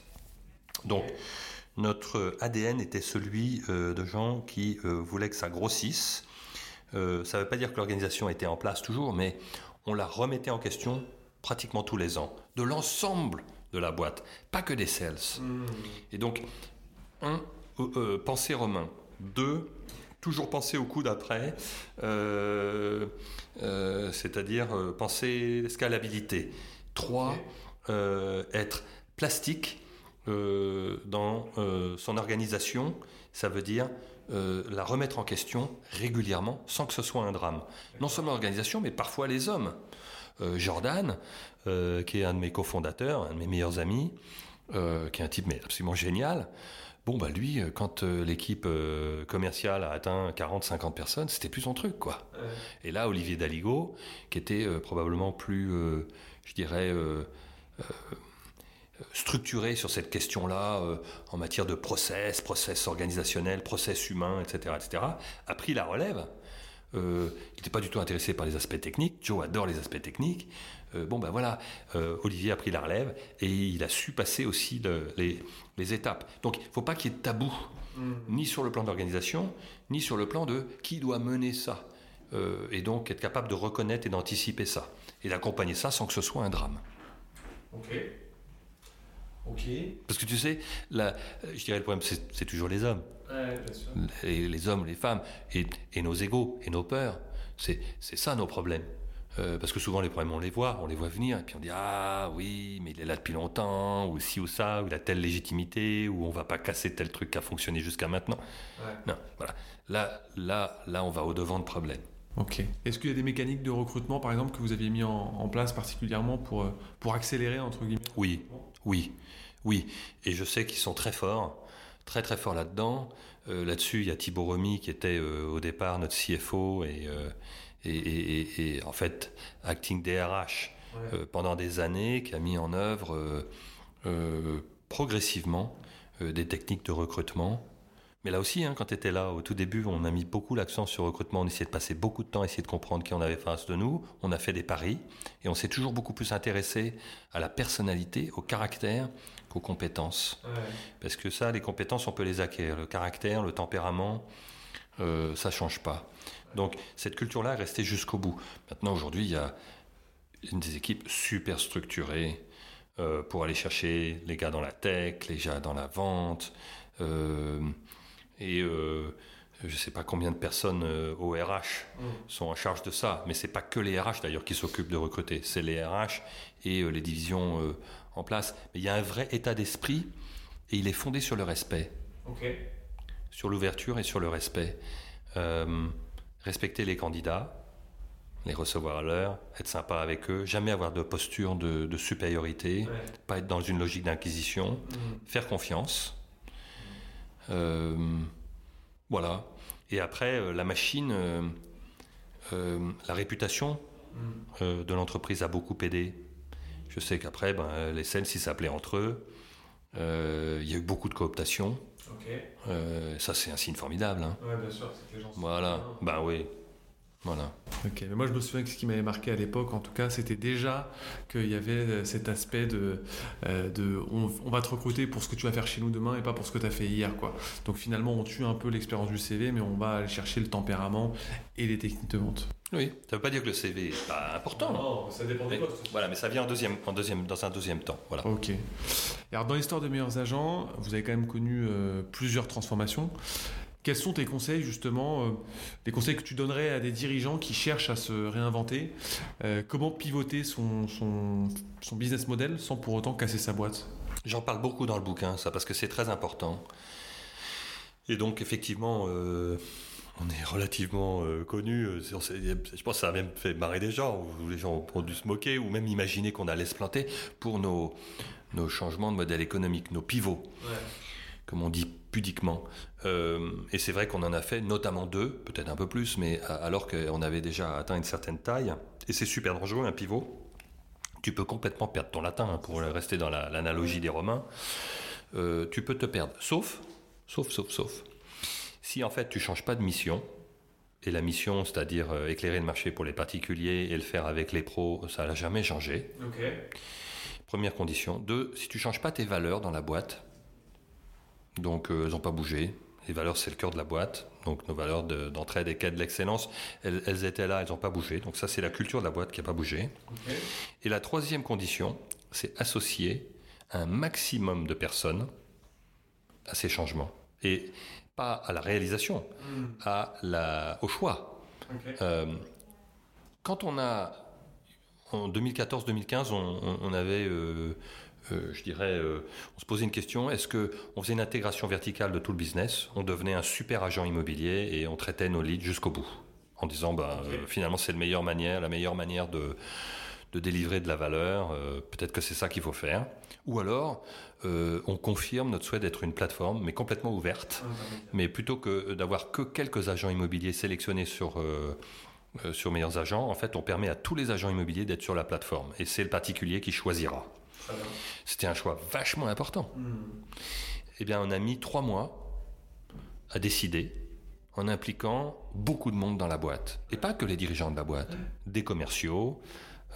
Donc, notre ADN était celui de gens qui voulaient que ça grossisse. Ça ne veut pas dire que l'organisation était en place toujours, mais on la remettait en question pratiquement tous les ans, de l'ensemble de la boîte, pas que des sales. Hmm. Et donc, un, penser romain. Deux, toujours penser au coup d'après, c'est-à-dire penser scalabilité. Trois, être plastique euh, dans euh, son organisation, ça veut dire euh, la remettre en question régulièrement sans que ce soit un drame. Non seulement l'organisation, mais parfois les hommes. Jordan, qui est un de mes cofondateurs, un de mes meilleurs amis, qui est un type mais absolument génial, Bon, bah lui, quand l'équipe commerciale a atteint 40-50 personnes, c'était plus son truc, quoi. Et là, Olivier Daligo, qui était probablement plus, je dirais, structuré sur cette question-là euh, en matière de process, process organisationnel, process humain, etc., etc., a pris la relève. Il n'était pas du tout intéressé par les aspects techniques. Joe adore les aspects techniques. bon, ben voilà, Olivier a pris la relève et il a su passer aussi les, étapes. Donc, il ne faut pas qu'il y ait de tabou, mm. ni sur le plan d'organisation, ni sur le plan de qui doit mener ça. et donc, être capable de reconnaître et d'anticiper ça. Et d'accompagner ça sans que ce soit un drame. Ok. Parce que tu sais, là, je dirais le problème, c'est toujours les hommes. Les hommes, les femmes, et, nos égaux, et nos peurs. C'est ça nos problèmes. Euh, parce que souvent les problèmes, on les voit, on les voit venir, et puis on dit Ah oui, mais il est là depuis longtemps, ou ci ou ça, ou il a telle légitimité, ou on va pas casser tel truc qui a fonctionné jusqu'à maintenant. Non, voilà. Là, là, là, on va au-devant de problèmes. Ok. Est-ce qu'il y a des mécaniques de recrutement, par exemple, que vous aviez mis en, en place particulièrement pour, euh, pour accélérer, entre guillemets? Oui, oui. Oui, et je sais qu'ils sont très forts, très très forts là-dedans. Euh, là-dessus, il y a Thibaut Remy qui était euh, au départ notre CFO euh, et, et, en fait acting DRH pendant des années, qui a mis en œuvre progressivement des techniques de recrutement mais là aussi, hein, quand tu étais là au tout début, on a mis beaucoup l'accent sur le recrutement. On essayait de passer beaucoup de temps à essayer de comprendre qui on avait face de nous. On a fait des paris et on s'est toujours beaucoup plus intéressé à la personnalité, au caractère qu'aux compétences. Parce que ça, les compétences, on peut les acquérir. Le caractère, le tempérament, euh, ça change pas. Donc cette culture-là est restée jusqu'au bout. Maintenant, aujourd'hui, il y a une des équipes super structurées euh, pour aller chercher les gars dans la tech, les gars dans la vente. Euh, et je ne sais pas combien de personnes euh, au RH mm. sont en charge de ça, mais c'est pas que les RH d'ailleurs qui s'occupent de recruter, c'est les RH et euh, les divisions en place. Mais il y a un vrai état d'esprit et il est fondé sur le respect, sur l'ouverture et sur le respect. respecter les candidats, les recevoir à l'heure, être sympa avec eux, jamais avoir de posture de, supériorité, pas être dans une logique d'inquisition, mm. faire confiance. Euh, voilà. Et après, euh, la machine, euh, la réputation mm. de l'entreprise a beaucoup aidé. Je sais qu'après, ben, les scènes, s'ils s'appelaient entre eux, il y a eu beaucoup de cooptation. ça, c'est un signe formidable. Hein. bien sûr, les gens Voilà, ben oui. Voilà. Ok, mais moi je me souviens que ce qui m'avait marqué à l'époque, en tout cas, c'était déjà qu'il y avait euh, cet aspect de, euh, de on, va te recruter pour ce que tu vas faire chez nous demain et pas pour ce que tu as fait hier. Quoi. Donc finalement, on tue un peu l'expérience du CV, mais on va aller chercher le tempérament et les techniques de vente. Oui, ça ne veut pas dire que le CV n'est pas important. Non, ça dépend des postes. Voilà, mais ça vient en deuxième, en deuxième, dans un deuxième temps. Voilà. Ok. Alors dans l'histoire de meilleurs agents, vous avez quand même connu euh, plusieurs transformations. Quels sont tes conseils justement, euh, des conseils que tu donnerais à des dirigeants qui cherchent à se réinventer euh, Comment pivoter son, son, business model sans pour autant casser sa boîte? J'en parle beaucoup dans le bouquin, ça, parce que c'est très important. Et donc effectivement, euh, on est relativement connu. Je pense que ça a même fait marrer des gens, où les gens ont dû se moquer, ou même imaginer qu'on allait se planter pour nos, nos changements de modèle économique, nos pivots. Ouais comme on dit pudiquement. Euh, et c'est vrai qu'on en a fait notamment deux, peut-être un peu plus, mais alors qu'on avait déjà atteint une certaine taille. Et c'est super dangereux, un pivot. Tu peux complètement perdre ton latin, hein, pour rester dans l'analogie des Romains. Euh, tu peux te perdre, sauf, sauf, sauf, sauf. Si en fait tu changes pas de mission, et la mission, c'est-à-dire euh, éclairer le marché pour les particuliers et le faire avec les pros, ça n'a jamais changé. Première condition. Deux, si tu changes pas tes valeurs dans la boîte, donc euh, elles n'ont pas bougé. Les valeurs, c'est le cœur de la boîte. Donc nos valeurs d'entraide et quête de l'excellence, elles, étaient là, elles n'ont pas bougé. Donc ça, c'est la culture de la boîte qui n'a pas bougé. Et la troisième condition, c'est associer un maximum de personnes à ces changements. Et pas à la réalisation, hmm. à la, au choix. Euh, quand on a, en 2014-2015, on, avait euh, euh, je dirais, euh, on se posait une question est-ce que on faisait une intégration verticale de tout le business On devenait un super agent immobilier et on traitait nos leads jusqu'au bout, en disant bah, euh, finalement c'est la meilleure manière, la meilleure manière de de délivrer de la valeur. Peut-être que c'est ça qu'il faut faire. Ou alors, on confirme notre souhait d'être une plateforme, mais complètement ouverte. Mais plutôt que d'avoir que quelques agents immobiliers sélectionnés sur sur meilleurs agents, en fait, on permet à tous les agents immobiliers d'être sur la plateforme. Et c'est le particulier qui choisira. C'était un choix vachement important. Hmm. Eh bien, on a mis trois mois à décider en impliquant beaucoup de monde dans la boîte. Et pas que les dirigeants de la boîte, des commerciaux,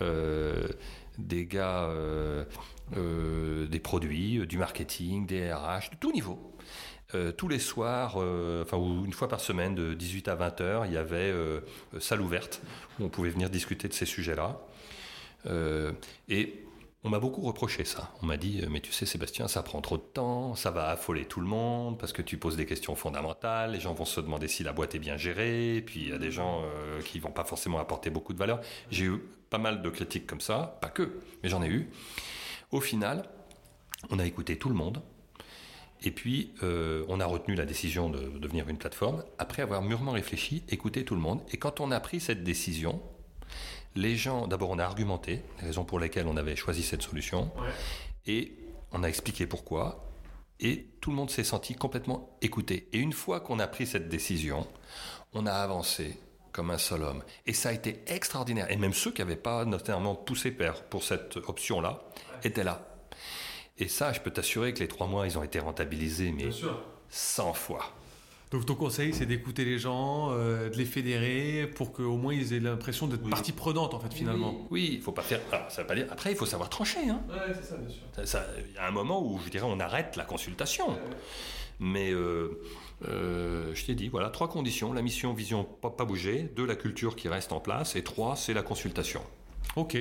euh, des gars euh, euh, des produits, du marketing, des RH, de tout niveau. tous les soirs, enfin une fois par semaine, de 18 à 20 heures, il y avait salle ouverte où on pouvait venir discuter de ces sujets-là. et on m'a beaucoup reproché ça. On m'a dit, mais tu sais Sébastien, ça prend trop de temps, ça va affoler tout le monde, parce que tu poses des questions fondamentales, les gens vont se demander si la boîte est bien gérée, puis il y a des gens euh, qui vont pas forcément apporter beaucoup de valeur. J'ai eu pas mal de critiques comme ça, pas que, mais j'en ai eu. Au final, on a écouté tout le monde, et puis euh, on a retenu la décision de devenir une plateforme, après avoir mûrement réfléchi, écouté tout le monde, et quand on a pris cette décision, les gens, d'abord, on a argumenté les raisons pour lesquelles on avait choisi cette solution, et on a expliqué pourquoi, et tout le monde s'est senti complètement écouté. Et une fois qu'on a pris cette décision, on a avancé comme un seul homme. Et ça a été extraordinaire. Et même ceux qui n'avaient pas notamment poussé père pour cette option-là étaient là. Et ça, je peux t'assurer que les trois mois, ils ont été rentabilisés, mais 100 fois. Donc ton conseil, c'est d'écouter les gens, euh, de les fédérer pour qu'au moins ils aient l'impression d'être partie prenante en fait finalement. Oui, il faut pas faire. ça veut pas dire. Après, il faut savoir trancher. Hein. Ouais, c'est ça, bien sûr. Il y a un moment où je dirais on arrête la consultation. Mais euh, euh, je t'ai dit, voilà, trois conditions la mission, vision, pas, pas bouger. Deux, la culture qui reste en place. Et trois, c'est la consultation. Ok,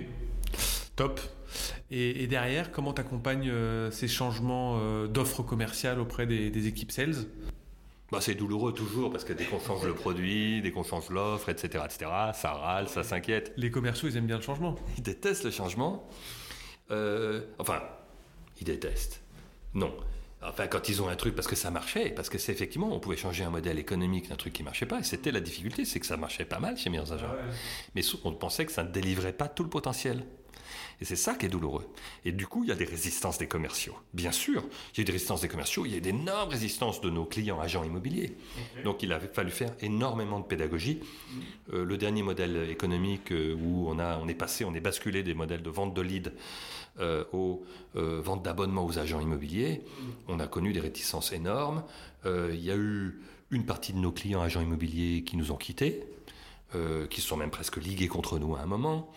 top. Et, derrière, comment tu accompagnes ces changements d'offres commerciales auprès des équipes sales? Bah, c'est douloureux toujours parce que dès qu'on change le produit, dès qu'on change l'offre, etc., etc., ça râle, ça s'inquiète. Les commerciaux, ils aiment bien le changement. Ils détestent le changement. Euh, enfin, ils détestent. Non. Enfin, quand ils ont un truc, parce que ça marchait, parce que c'est effectivement, on pouvait changer un modèle économique d'un truc qui marchait pas, et c'était la difficulté, c'est que ça marchait pas mal chez Meilleurs Agents. Mais on pensait que ça ne délivrait pas tout le potentiel. Et c'est ça qui est douloureux. Et du coup, il y a des résistances des commerciaux. Bien sûr, il y a des résistances des commerciaux, il y a d'énormes résistances de nos clients agents immobiliers. Donc il a fallu faire énormément de pédagogie. Euh, le dernier modèle économique euh, où on, a, on est passé, on est basculé des modèles de vente de leads euh, aux ventes d'abonnements aux agents immobiliers, on a connu des réticences énormes. il y a eu une partie de nos clients agents immobiliers qui nous ont quittés, qui sont même presque ligués contre nous à un moment.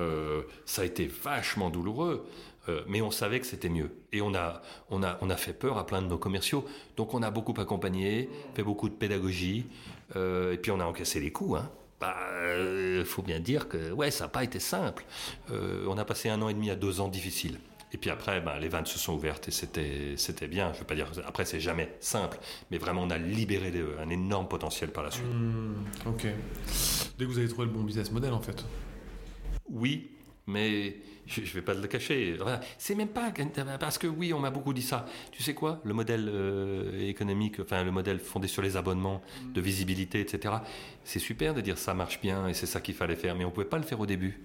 Euh, ça a été vachement douloureux, euh, mais on savait que c'était mieux. Et on a, on, a, on a fait peur à plein de nos commerciaux. Donc on a beaucoup accompagné, fait beaucoup de pédagogie, euh, et puis on a encaissé les coups. Hein. Bah, faut bien dire que ouais, ça n'a pas été simple. on a passé un an et demi à deux ans difficiles. Et puis après, ben, les vannes se sont ouvertes et c'était, bien. Je veux pas dire, après, c'est jamais simple, mais vraiment, on a libéré un énorme potentiel par la suite. Mmh. Dès que vous avez trouvé le bon business model, en fait. Oui, mais je ne vais pas le cacher. C'est même pas parce que oui, on m'a beaucoup dit ça. Tu sais quoi? Le modèle euh, économique, enfin le modèle fondé sur les abonnements, de visibilité, etc. C'est super de dire ça marche bien et c'est ça qu'il fallait faire, mais on pouvait pas le faire au début.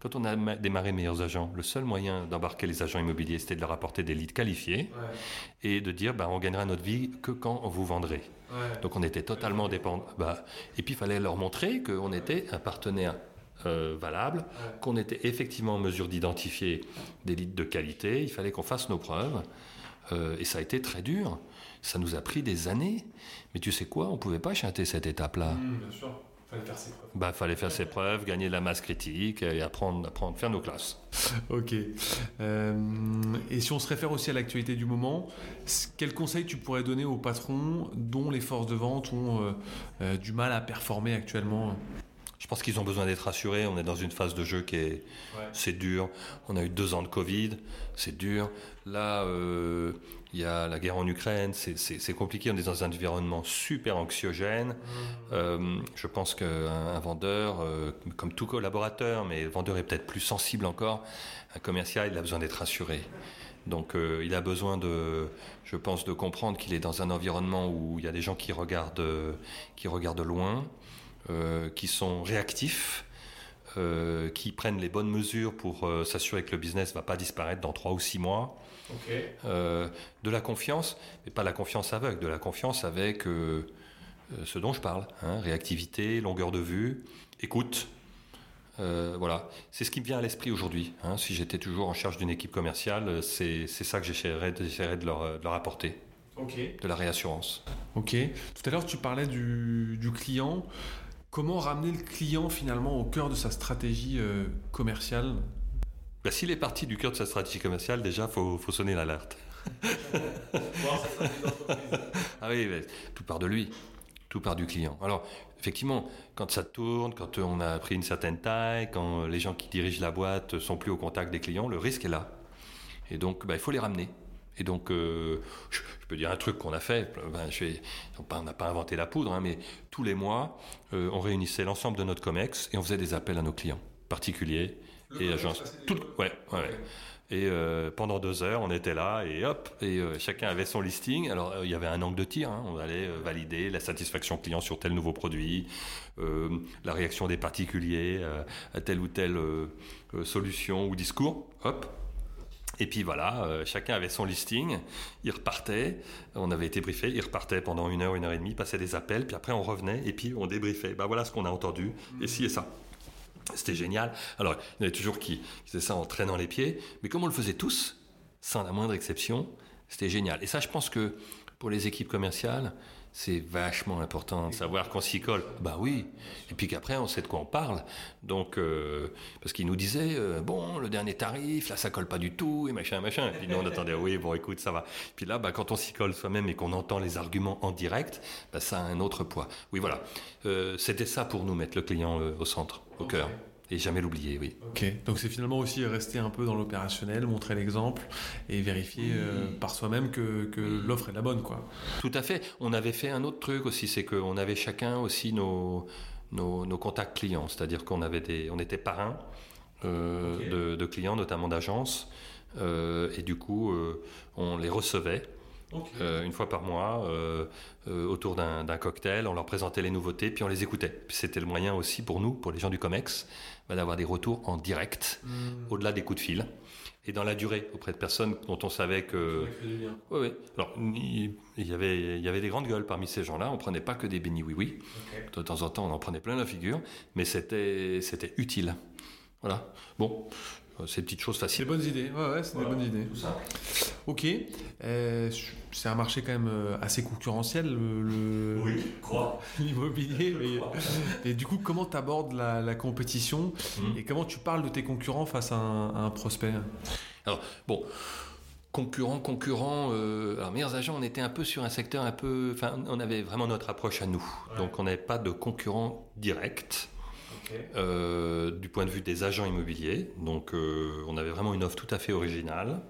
Quand on a démarré Meilleurs Agents, le seul moyen d'embarquer les agents immobiliers, c'était de leur apporter des leads qualifiés et de dire bah, on gagnera notre vie que quand vous vendrez. Donc on était totalement dépendant. Bah, et puis il fallait leur montrer qu'on était un partenaire euh, valable, qu'on était effectivement en mesure d'identifier des leads de qualité, il fallait qu'on fasse nos preuves, euh, et ça a été très dur. Ça nous a pris des années. Mais tu sais quoi, on ne pouvait pas chanter cette étape-là. Mmh, bien sûr. Fallait faire ses preuves. Bah, fallait faire ses preuves, gagner de la masse critique et apprendre, apprendre faire nos classes. ok. Euh, et si on se réfère aussi à l'actualité du moment, quel conseil tu pourrais donner aux patrons dont les forces de vente ont du mal à performer actuellement? Je pense qu'ils ont besoin d'être rassurés. On est dans une phase de jeu qui est, c'est dur. On a eu deux ans de Covid, c'est dur. Là, euh, il y a la guerre en Ukraine, c'est compliqué. On est dans un environnement super anxiogène. Mmh. Euh, je pense qu'un vendeur, euh, comme tout collaborateur, mais le vendeur est peut-être plus sensible encore. Un commercial, il a besoin d'être rassuré. Donc il a besoin de, je pense, de comprendre qu'il est dans un environnement où il y a des gens qui regardent, qui regardent loin, qui sont réactifs, euh, qui prennent les bonnes mesures pour euh, s'assurer que le business ne va pas disparaître dans trois ou six mois. de la confiance, mais pas la confiance aveugle, de la confiance avec ce dont je parle. Hein, réactivité, longueur de vue, écoute. voilà, c'est ce qui me vient à l'esprit aujourd'hui. Hein. si j'étais toujours en charge d'une équipe commerciale, c'est ça que j'essaierais de, leur, de leur apporter. de la réassurance. Ok. Tout à l'heure, tu parlais du, du, client. Comment ramener le client finalement au cœur de sa stratégie euh, commerciale? Bah, S'il est parti du cœur de sa stratégie commerciale, déjà, il faut, faut, sonner l'alerte. ah oui, tout part de lui, tout part du client. Alors, effectivement, quand ça tourne, quand on a pris une certaine taille, quand les gens qui dirigent la boîte sont plus au contact des clients, le risque est là. Et donc, bah, il faut les ramener. Et donc, euh, je, peux dire un truc qu'on a fait. Ben, je on n'a pas inventé la poudre, hein, mais tous les mois, euh, on réunissait l'ensemble de notre COMEX et on faisait des appels à nos clients particuliers et agences. Tout, ouais, ouais. Et euh, pendant deux heures, on était là et hop, et chacun avait son listing. Alors il y avait un angle de tir. Hein. on allait valider la satisfaction client sur tel nouveau produit, la réaction des particuliers à telle ou telle solution ou discours. Hop, et puis voilà, euh, chacun avait son listing, il repartait, on avait été briefé, il repartait pendant une heure, une heure et demie, passait des appels, puis après on revenait et puis on débriefait. Ben voilà ce qu'on a entendu, et ci et ça. C'était génial. Alors, il y en avait toujours qui faisaient ça en traînant les pieds, mais comme on le faisait tous, sans la moindre exception, c'était génial. Et ça, je pense que pour les équipes commerciales, c'est vachement important de savoir qu'on s'y colle. Bah oui. Et puis qu'après, on sait de quoi on parle. Donc, euh, parce qu'il nous disait, euh, bon, le dernier tarif, là, ça colle pas du tout, et machin, machin. Et puis nous, on attendait, oui, bon, écoute, ça va. Puis là, bah, quand on s'y colle soi-même et qu'on entend les arguments en direct, bah, ça a un autre poids. Oui, voilà. Euh, c'était ça pour nous, mettre le client au centre, au cœur. Et jamais l'oublier, oui. Ok, donc c'est finalement aussi rester un peu dans l'opérationnel, montrer l'exemple et vérifier euh, par soi-même que, que l'offre est la bonne, quoi. Tout à fait. On avait fait un autre truc aussi, c'est qu'on avait chacun aussi nos, nos, nos contacts clients, c'est-à-dire qu'on avait des, on était parrain euh, de, de, clients, notamment d'agences, euh, et du coup, on les recevait. Euh, une fois par mois, euh, euh, autour d'un cocktail, on leur présentait les nouveautés, puis on les écoutait. C'était le moyen aussi pour nous, pour les gens du COMEX, bah, d'avoir des retours en direct, hmm. au-delà des coups de fil, et dans la durée, auprès de personnes dont on savait que... Oui, oui. Alors, il y, avait, il y avait des grandes gueules parmi ces gens-là, on prenait pas que des bénis oui-oui. De temps en temps, on en prenait plein la figure, mais c'était utile. Voilà. Bon, ces petites choses faciles. C'est des bonnes idées, ouais, ouais c'est des bonnes idées. Tout ça. Ok, euh, c'est un marché quand même euh, assez concurrentiel, le, oui, l'immobilier. et du coup, comment tu abordes la, compétition hmm. et comment tu parles de tes concurrents face à un, prospect? Alors, bon. Concurrent, concurrent, euh, alors meilleurs agents, on était un peu sur un secteur un peu, enfin, on avait vraiment notre approche à nous, donc on n'avait pas de concurrent Euh, du point de vue des agents immobiliers. Donc euh, on avait vraiment une offre tout à fait originale.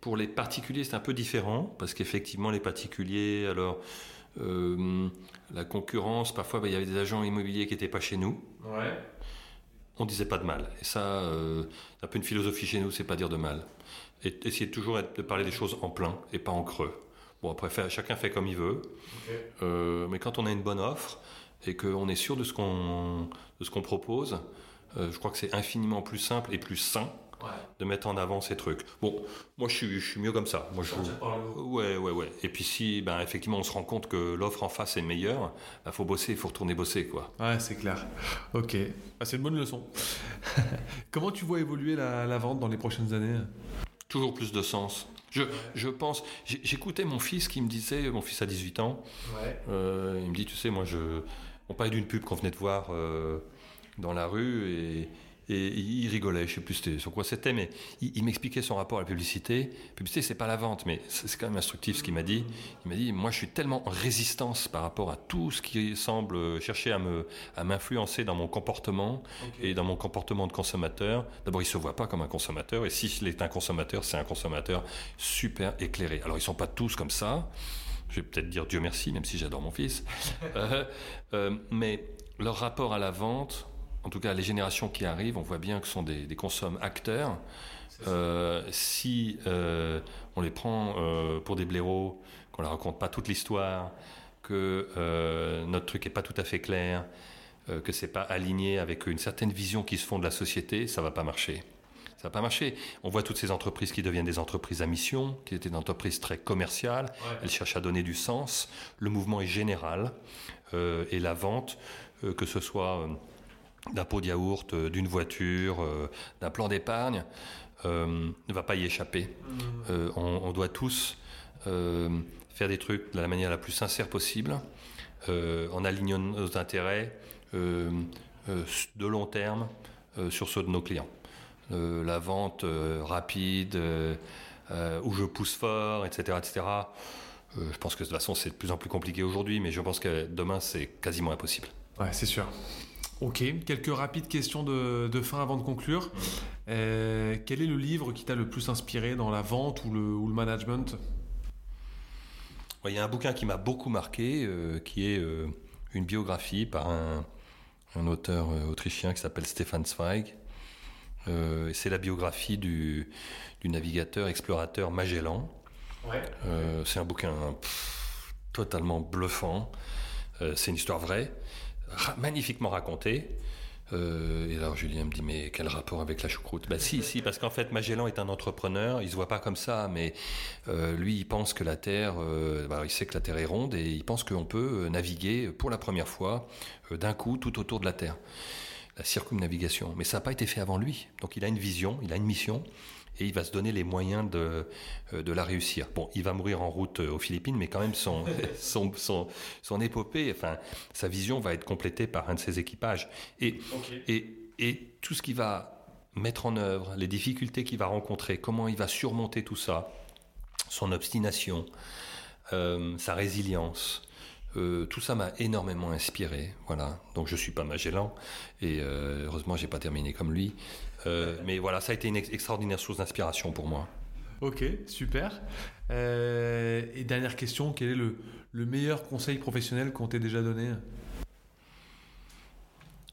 Pour les particuliers, c'est un peu différent, parce qu'effectivement, les particuliers, alors, euh, la concurrence, parfois, bah, il y avait des agents immobiliers qui n'étaient pas chez nous. Ouais. On disait pas de mal. Et ça, c'est un peu une philosophie chez nous, c'est pas dire de mal. Et essayer toujours de parler des choses en plein et pas en creux. Bon, après, chacun fait comme il veut. mais quand on a une bonne offre, et qu'on est sûr de ce qu'on qu'on propose, euh, je crois que c'est infiniment plus simple et plus sain de mettre en avant ces trucs. Bon, moi je suis, je suis mieux comme ça. Moi, je Ouais, ouais, ouais. Et puis si, ben, effectivement, on se rend compte que l'offre en face est meilleure, il ben, faut bosser, il faut retourner bosser, quoi. Ouais, c'est clair. Ok, ah, c'est une bonne leçon. Comment tu vois évoluer la, la vente dans les prochaines années? Toujours plus de sens. Je, je pense, j'écoutais mon fils qui me disait, mon fils a 18 ans, euh, il me dit, tu sais, moi je, on parlait d'une pub qu'on venait de voir euh, dans la rue et, il rigolait, je sais plus sur quoi c'était, mais il, m'expliquait son rapport à la publicité. La publicité, c'est pas la vente, mais c'est quand même instructif ce qu'il m'a dit. Il m'a dit, moi, je suis tellement en résistance par rapport à tout ce qui semble chercher à me à m'influencer dans mon comportement et dans mon comportement de consommateur. D'abord, il se voit pas comme un consommateur, et s'il est un consommateur, c'est un consommateur super éclairé. Alors, ils sont pas tous comme ça je vais peut-être dire Dieu merci, même si j'adore mon fils. Euh, euh, mais leur rapport à la vente, en tout cas les générations qui arrivent, on voit bien que ce sont des, des consommes acteurs. Euh, si on les prend pour des blaireaux, qu'on leur raconte pas toute l'histoire, que notre truc est pas tout à fait clair, que c'est pas aligné avec une certaine vision qui se font de la société, ça va pas marcher ça n'a pas marché. On voit toutes ces entreprises qui deviennent des entreprises à mission, qui étaient des entreprises très commerciales. Elles cherchent à donner du sens. Le mouvement est général. Euh, et la vente, euh, que ce soit euh, d'un pot de yaourt, d'une voiture, d'un plan d'épargne, ne va pas y échapper. Mmh. On, on, doit tous faire des trucs de la manière la plus sincère possible, en alignant nos intérêts de long terme sur ceux de nos clients. La vente rapide, où je pousse fort, etc., etc. je pense que de toute façon c'est de plus en plus compliqué aujourd'hui, mais je pense que demain c'est quasiment impossible. Ouais, c'est sûr. Ok, quelques rapides questions de, fin avant de conclure. Euh, quel est le livre qui t'a le plus inspiré dans la vente ou le, management? Il y a un bouquin qui m'a beaucoup marqué, euh, qui est euh, une biographie par un, auteur autrichien qui s'appelle Stefan Zweig. C'est la biographie du, navigateur explorateur Magellan. c'est un bouquin totalement bluffant. c'est une histoire vraie magnifiquement raconté. Euh, et alors Julien me dit mais quel rapport avec la choucroute? Ben si si parce qu'en fait Magellan est un entrepreneur, il se voit pas comme ça, mais euh, lui il pense que la Terre, euh, bah, il sait que la Terre est ronde et il pense qu'on peut naviguer pour la première fois d'un coup tout autour de la Terre, la circumnavigation. Mais ça n'a pas été fait avant lui, donc il a une vision, il a une mission et il va se donner les moyens de, euh, de la réussir. Bon, il va mourir en route euh, aux Philippines, mais quand même son, son, son, son épopée, enfin, sa vision va être complétée par un de ses équipages. Et, et, et tout ce qu'il va mettre en œuvre, les difficultés qu'il va rencontrer, comment il va surmonter tout ça, son obstination, euh, sa résilience, tout ça m'a énormément inspiré. Voilà. Donc je suis pas Magellan et euh, heureusement j'ai pas terminé comme lui. Euh, mais voilà, ça a été une extraordinaire source d'inspiration pour moi. Ok, super. Euh, et dernière question, quel est le, meilleur conseil professionnel qu'on t'ait déjà donné?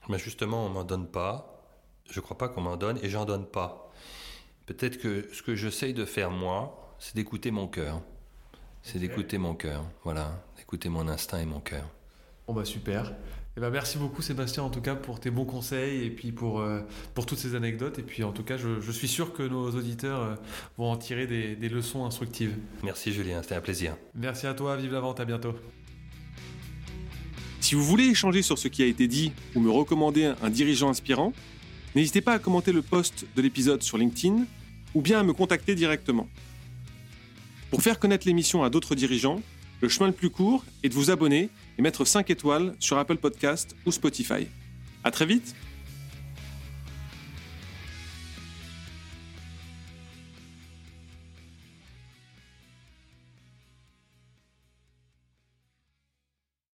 Ben Justement, on m'en donne pas. Je crois pas qu'on m'en donne et j'en donne pas. Peut-être que ce que j'essaye de faire moi, c'est d'écouter mon cœur. C'est d'écouter mon cœur, voilà, d'écouter mon instinct et mon cœur. Bon bah super. Eh ben, merci beaucoup Sébastien en tout cas pour tes bons conseils et puis pour, euh, pour toutes ces anecdotes. Et puis en tout cas, je, suis sûr que nos auditeurs euh, vont en tirer des, des leçons instructives. Merci Julien, c'était un plaisir. Merci à toi, vive la vente, à bientôt. Si vous voulez échanger sur ce qui a été dit ou me recommander un dirigeant inspirant, n'hésitez pas à commenter le post de l'épisode sur LinkedIn ou bien à me contacter directement. Pour faire connaître l'émission à d'autres dirigeants, le chemin le plus court est de vous abonner et mettre 5 étoiles sur Apple Podcast ou Spotify. À très vite